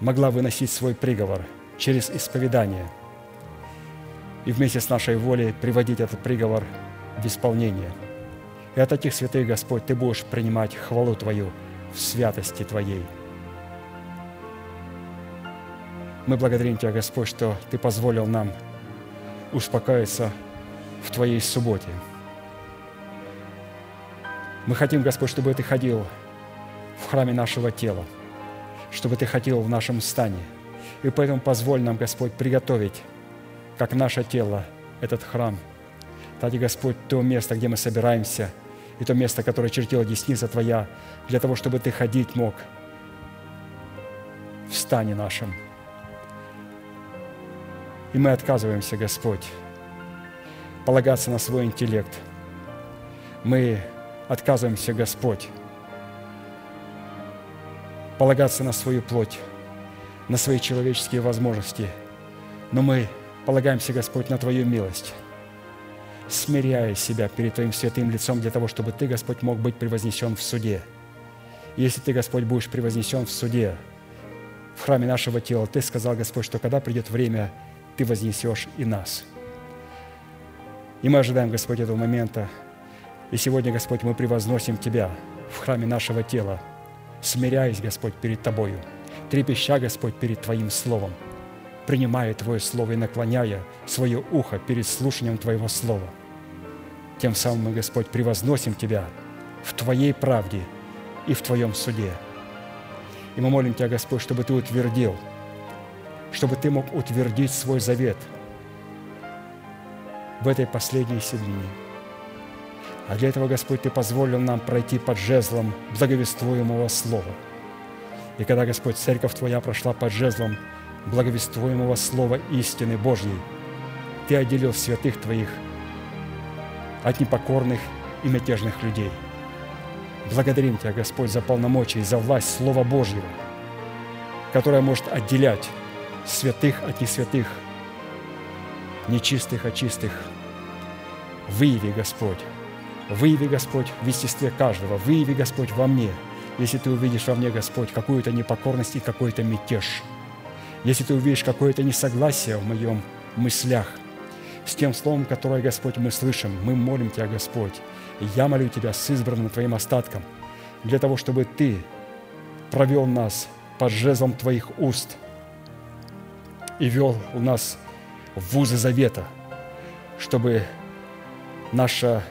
могла выносить свой приговор через исповедание и вместе с нашей волей приводить этот приговор в исполнение. И от этих святых, Господь, Ты будешь принимать хвалу Твою в святости Твоей – мы благодарим Тебя, Господь, что Ты позволил нам успокоиться в Твоей субботе. Мы хотим, Господь, чтобы Ты ходил в храме нашего тела, чтобы Ты ходил в нашем стане. И поэтому позволь нам, Господь, приготовить, как наше тело, этот храм. Тади, Господь, то место, где мы собираемся, и то место, которое чертила десница Твоя, для того, чтобы Ты ходить мог в стане нашем – и мы отказываемся, Господь, полагаться на свой интеллект. Мы отказываемся, Господь, полагаться на свою плоть, на свои человеческие возможности. Но мы полагаемся, Господь, на Твою милость, смиряя себя перед Твоим святым лицом для того, чтобы Ты, Господь, мог быть превознесен в суде. И если Ты, Господь, будешь превознесен в суде, в храме нашего тела, Ты сказал, Господь, что когда придет время – ты вознесешь и нас. И мы ожидаем, Господь, этого момента. И сегодня, Господь, мы превозносим Тебя в храме нашего тела, смиряясь, Господь, перед Тобою, трепеща, Господь, перед Твоим Словом, принимая Твое Слово и наклоняя свое ухо перед слушанием Твоего Слова. Тем самым мы, Господь, превозносим Тебя в Твоей правде и в Твоем суде. И мы молим Тебя, Господь, чтобы Ты утвердил – чтобы ты мог утвердить свой завет в этой последней седмине. А для этого, Господь, Ты позволил нам пройти под жезлом благовествуемого Слова. И когда, Господь, Церковь Твоя прошла под жезлом благовествуемого Слова истины Божьей, Ты отделил святых Твоих от непокорных и мятежных людей. Благодарим Тебя, Господь, за полномочия и за власть Слова Божьего, которая может отделять святых от несвятых, нечистых от чистых. Выяви, Господь, выяви, Господь, в естестве каждого, выяви, Господь, во мне, если ты увидишь во мне, Господь, какую-то непокорность и какой-то мятеж, если ты увидишь какое-то несогласие в моем мыслях с тем словом, которое, Господь, мы слышим, мы молим Тебя, Господь, я молю Тебя с избранным Твоим остатком, для того, чтобы Ты провел нас под жезлом Твоих уст – и вел у нас в вузы завета, чтобы наше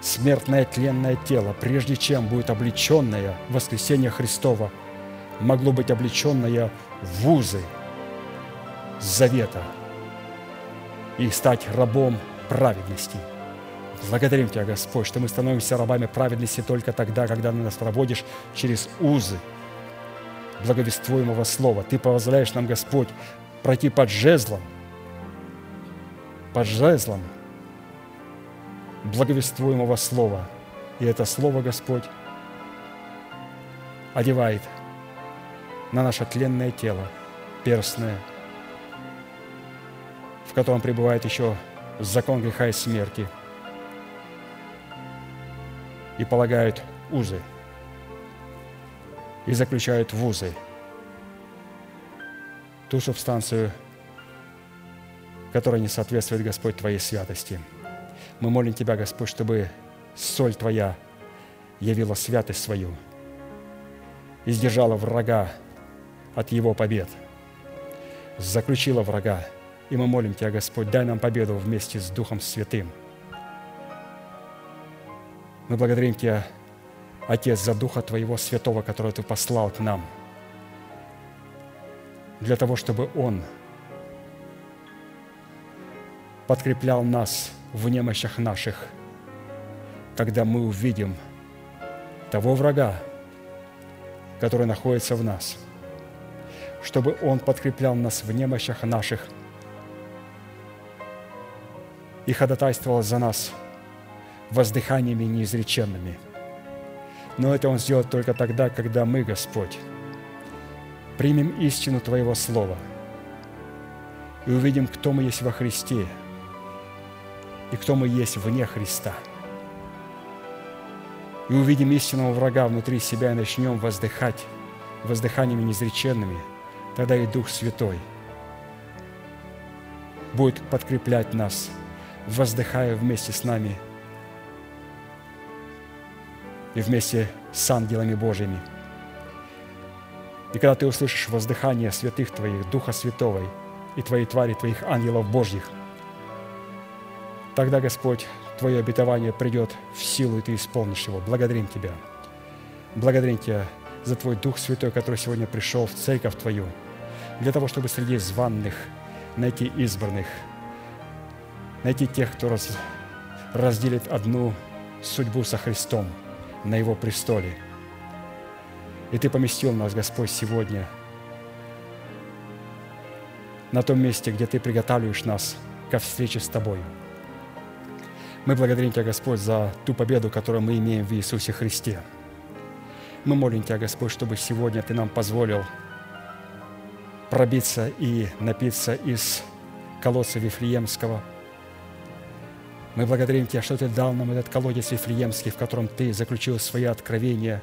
смертное тленное тело, прежде чем будет облеченное в воскресение Христова, могло быть облеченное в вузы завета и стать рабом праведности. Благодарим Тебя, Господь, что мы становимся рабами праведности только тогда, когда Ты нас проводишь через узы благовествуемого Слова. Ты позволяешь нам, Господь, пройти под жезлом, под жезлом благовествуемого Слова. И это Слово, Господь, одевает на наше тленное тело, перстное, в котором пребывает еще закон греха и смерти, и полагают узы, и заключают в узы ту субстанцию, которая не соответствует, Господь, Твоей святости. Мы молим Тебя, Господь, чтобы соль Твоя явила святость свою и сдержала врага от его побед, заключила врага. И мы молим Тебя, Господь, дай нам победу вместе с Духом Святым. Мы благодарим Тебя, Отец, за Духа Твоего Святого, который Ты послал к нам, для того, чтобы Он подкреплял нас в немощах наших, когда мы увидим того врага, который находится в нас, чтобы Он подкреплял нас в немощах наших и ходатайствовал за нас воздыханиями неизреченными. Но это Он сделает только тогда, когда мы, Господь, примем истину Твоего Слова и увидим, кто мы есть во Христе и кто мы есть вне Христа – и увидим истинного врага внутри себя и начнем воздыхать воздыханиями неизреченными, тогда и Дух Святой будет подкреплять нас, воздыхая вместе с нами и вместе с ангелами Божьими. И когда ты услышишь воздыхание святых Твоих, Духа Святого и Твоей твари, Твоих ангелов Божьих, тогда, Господь, Твое обетование придет в силу, и Ты исполнишь его. Благодарим Тебя. Благодарим Тебя за Твой Дух Святой, который сегодня пришел в церковь Твою, для того, чтобы среди званных найти избранных, найти тех, кто раз, разделит одну судьбу со Христом на Его престоле. И Ты поместил нас, Господь, сегодня на том месте, где Ты приготавливаешь нас ко встрече с Тобою – мы благодарим Тебя, Господь, за ту победу, которую мы имеем в Иисусе Христе. Мы молим Тебя, Господь, чтобы сегодня Ты нам позволил пробиться и напиться из колодца Вифлеемского. Мы благодарим Тебя, что Ты дал нам этот колодец Вифлеемский, в котором Ты заключил свои откровения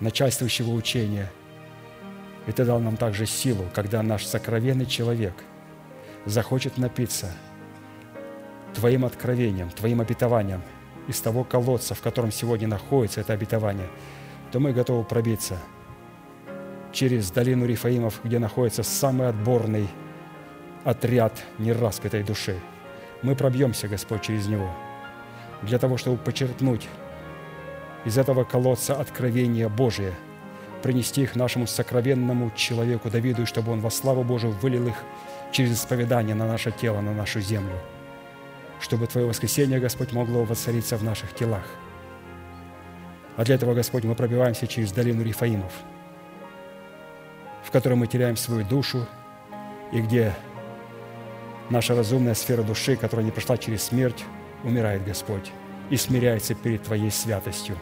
начальствующего учения. И Ты дал нам также силу, когда наш сокровенный человек захочет напиться – Твоим откровением, Твоим обетованием из того колодца, в котором сегодня находится это обетование, то мы готовы пробиться через долину Рифаимов, где находится самый отборный отряд нераспятой души. Мы пробьемся, Господь, через него, для того, чтобы почерпнуть из этого колодца откровения Божие, принести их нашему сокровенному человеку Давиду, чтобы он во славу Божию вылил их через исповедание на наше тело, на нашу землю – чтобы Твое воскресение, Господь, могло воцариться в наших телах. А для этого, Господь, мы пробиваемся через долину Рифаимов, в которой мы теряем свою душу, и где наша разумная сфера души, которая не прошла через смерть, умирает, Господь, и смиряется перед Твоей святостью.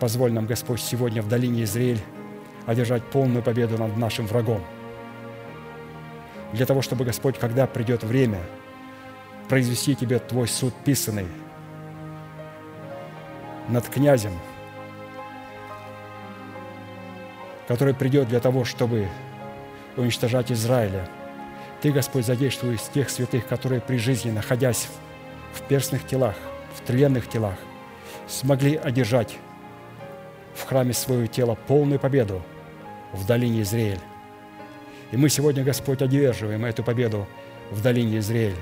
Позволь нам, Господь, сегодня в долине Израиль одержать полную победу над нашим врагом. Для того, чтобы, Господь, когда придет время – произвести тебе твой суд писанный над князем, который придет для того, чтобы уничтожать Израиля. Ты, Господь, задействуй из тех святых, которые при жизни, находясь в перстных телах, в тленных телах, смогли одержать в храме свое тело полную победу в долине Израиль. И мы сегодня, Господь, одерживаем эту победу в долине Израиль.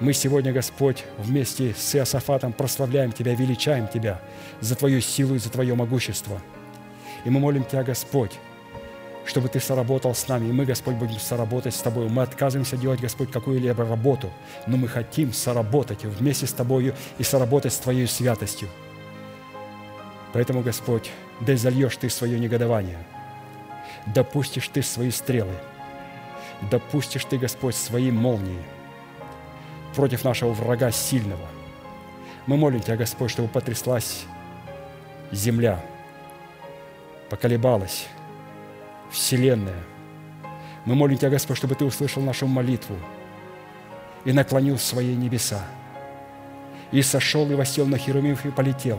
Мы сегодня, Господь, вместе с Иосафатом прославляем Тебя, величаем Тебя за Твою силу и за Твое могущество. И мы молим Тебя, Господь, чтобы Ты соработал с нами, и мы, Господь, будем соработать с Тобой. Мы отказываемся делать, Господь, какую-либо работу, но мы хотим соработать вместе с Тобою и соработать с Твоей святостью. Поэтому, Господь, да зальешь Ты свое негодование, допустишь Ты свои стрелы, допустишь Ты, Господь, свои молнии – против нашего врага сильного. Мы молим Тебя, Господь, чтобы потряслась земля поколебалась Вселенная. Мы молим Тебя, Господь, чтобы Ты услышал нашу молитву и наклонил свои небеса, и сошел и восел на Херувимов и полетел,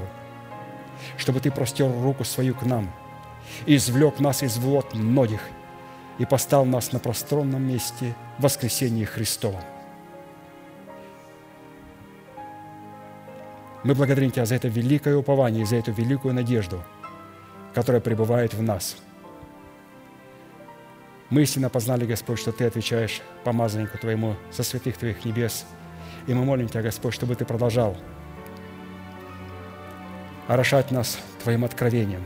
чтобы Ты простер руку свою к нам и извлек нас из вод многих и поставил нас на пространном месте в воскресении Христовом. Мы благодарим Тебя за это великое упование, за эту великую надежду, которая пребывает в нас. Мы истинно познали, Господь, что Ты отвечаешь помазаннику Твоему со святых Твоих небес. И мы молим Тебя, Господь, чтобы Ты продолжал орошать нас Твоим откровением,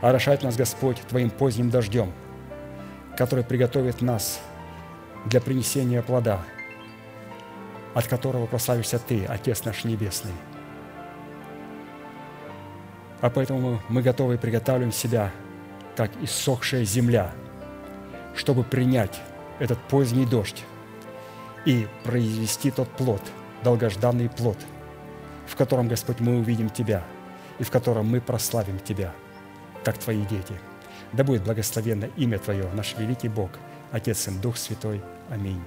орошать нас, Господь, Твоим поздним дождем, который приготовит нас для принесения плода, от которого прославишься Ты, Отец наш Небесный – а поэтому мы готовы и приготавливаем себя, как иссохшая земля, чтобы принять этот поздний дождь и произвести тот плод, долгожданный плод, в котором, Господь, мы увидим Тебя и в котором мы прославим Тебя, как Твои дети. Да будет благословенно имя Твое, наш великий Бог, Отец и Дух Святой. Аминь.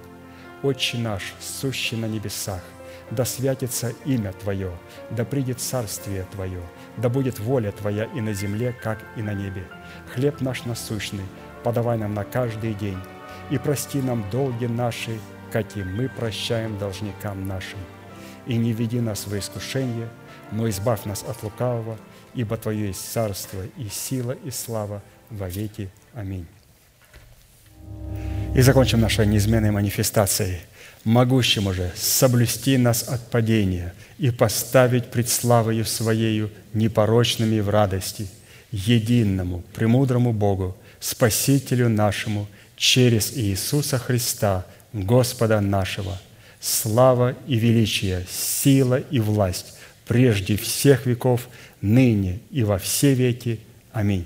Отче наш, сущий на небесах, да святится имя Твое, да придет царствие Твое, да будет воля Твоя и на земле, как и на небе. Хлеб наш насущный подавай нам на каждый день, и прости нам долги наши, как и мы прощаем должникам нашим. И не веди нас в искушение, но избавь нас от лукавого, ибо Твое есть царство и сила и слава во веки. Аминь. И закончим нашей неизменной манифестацией – могущему же соблюсти нас от падения и поставить пред славою Своею непорочными в радости, единому, премудрому Богу, Спасителю нашему, через Иисуса Христа, Господа нашего, слава и величие, сила и власть прежде всех веков, ныне и во все веки. Аминь.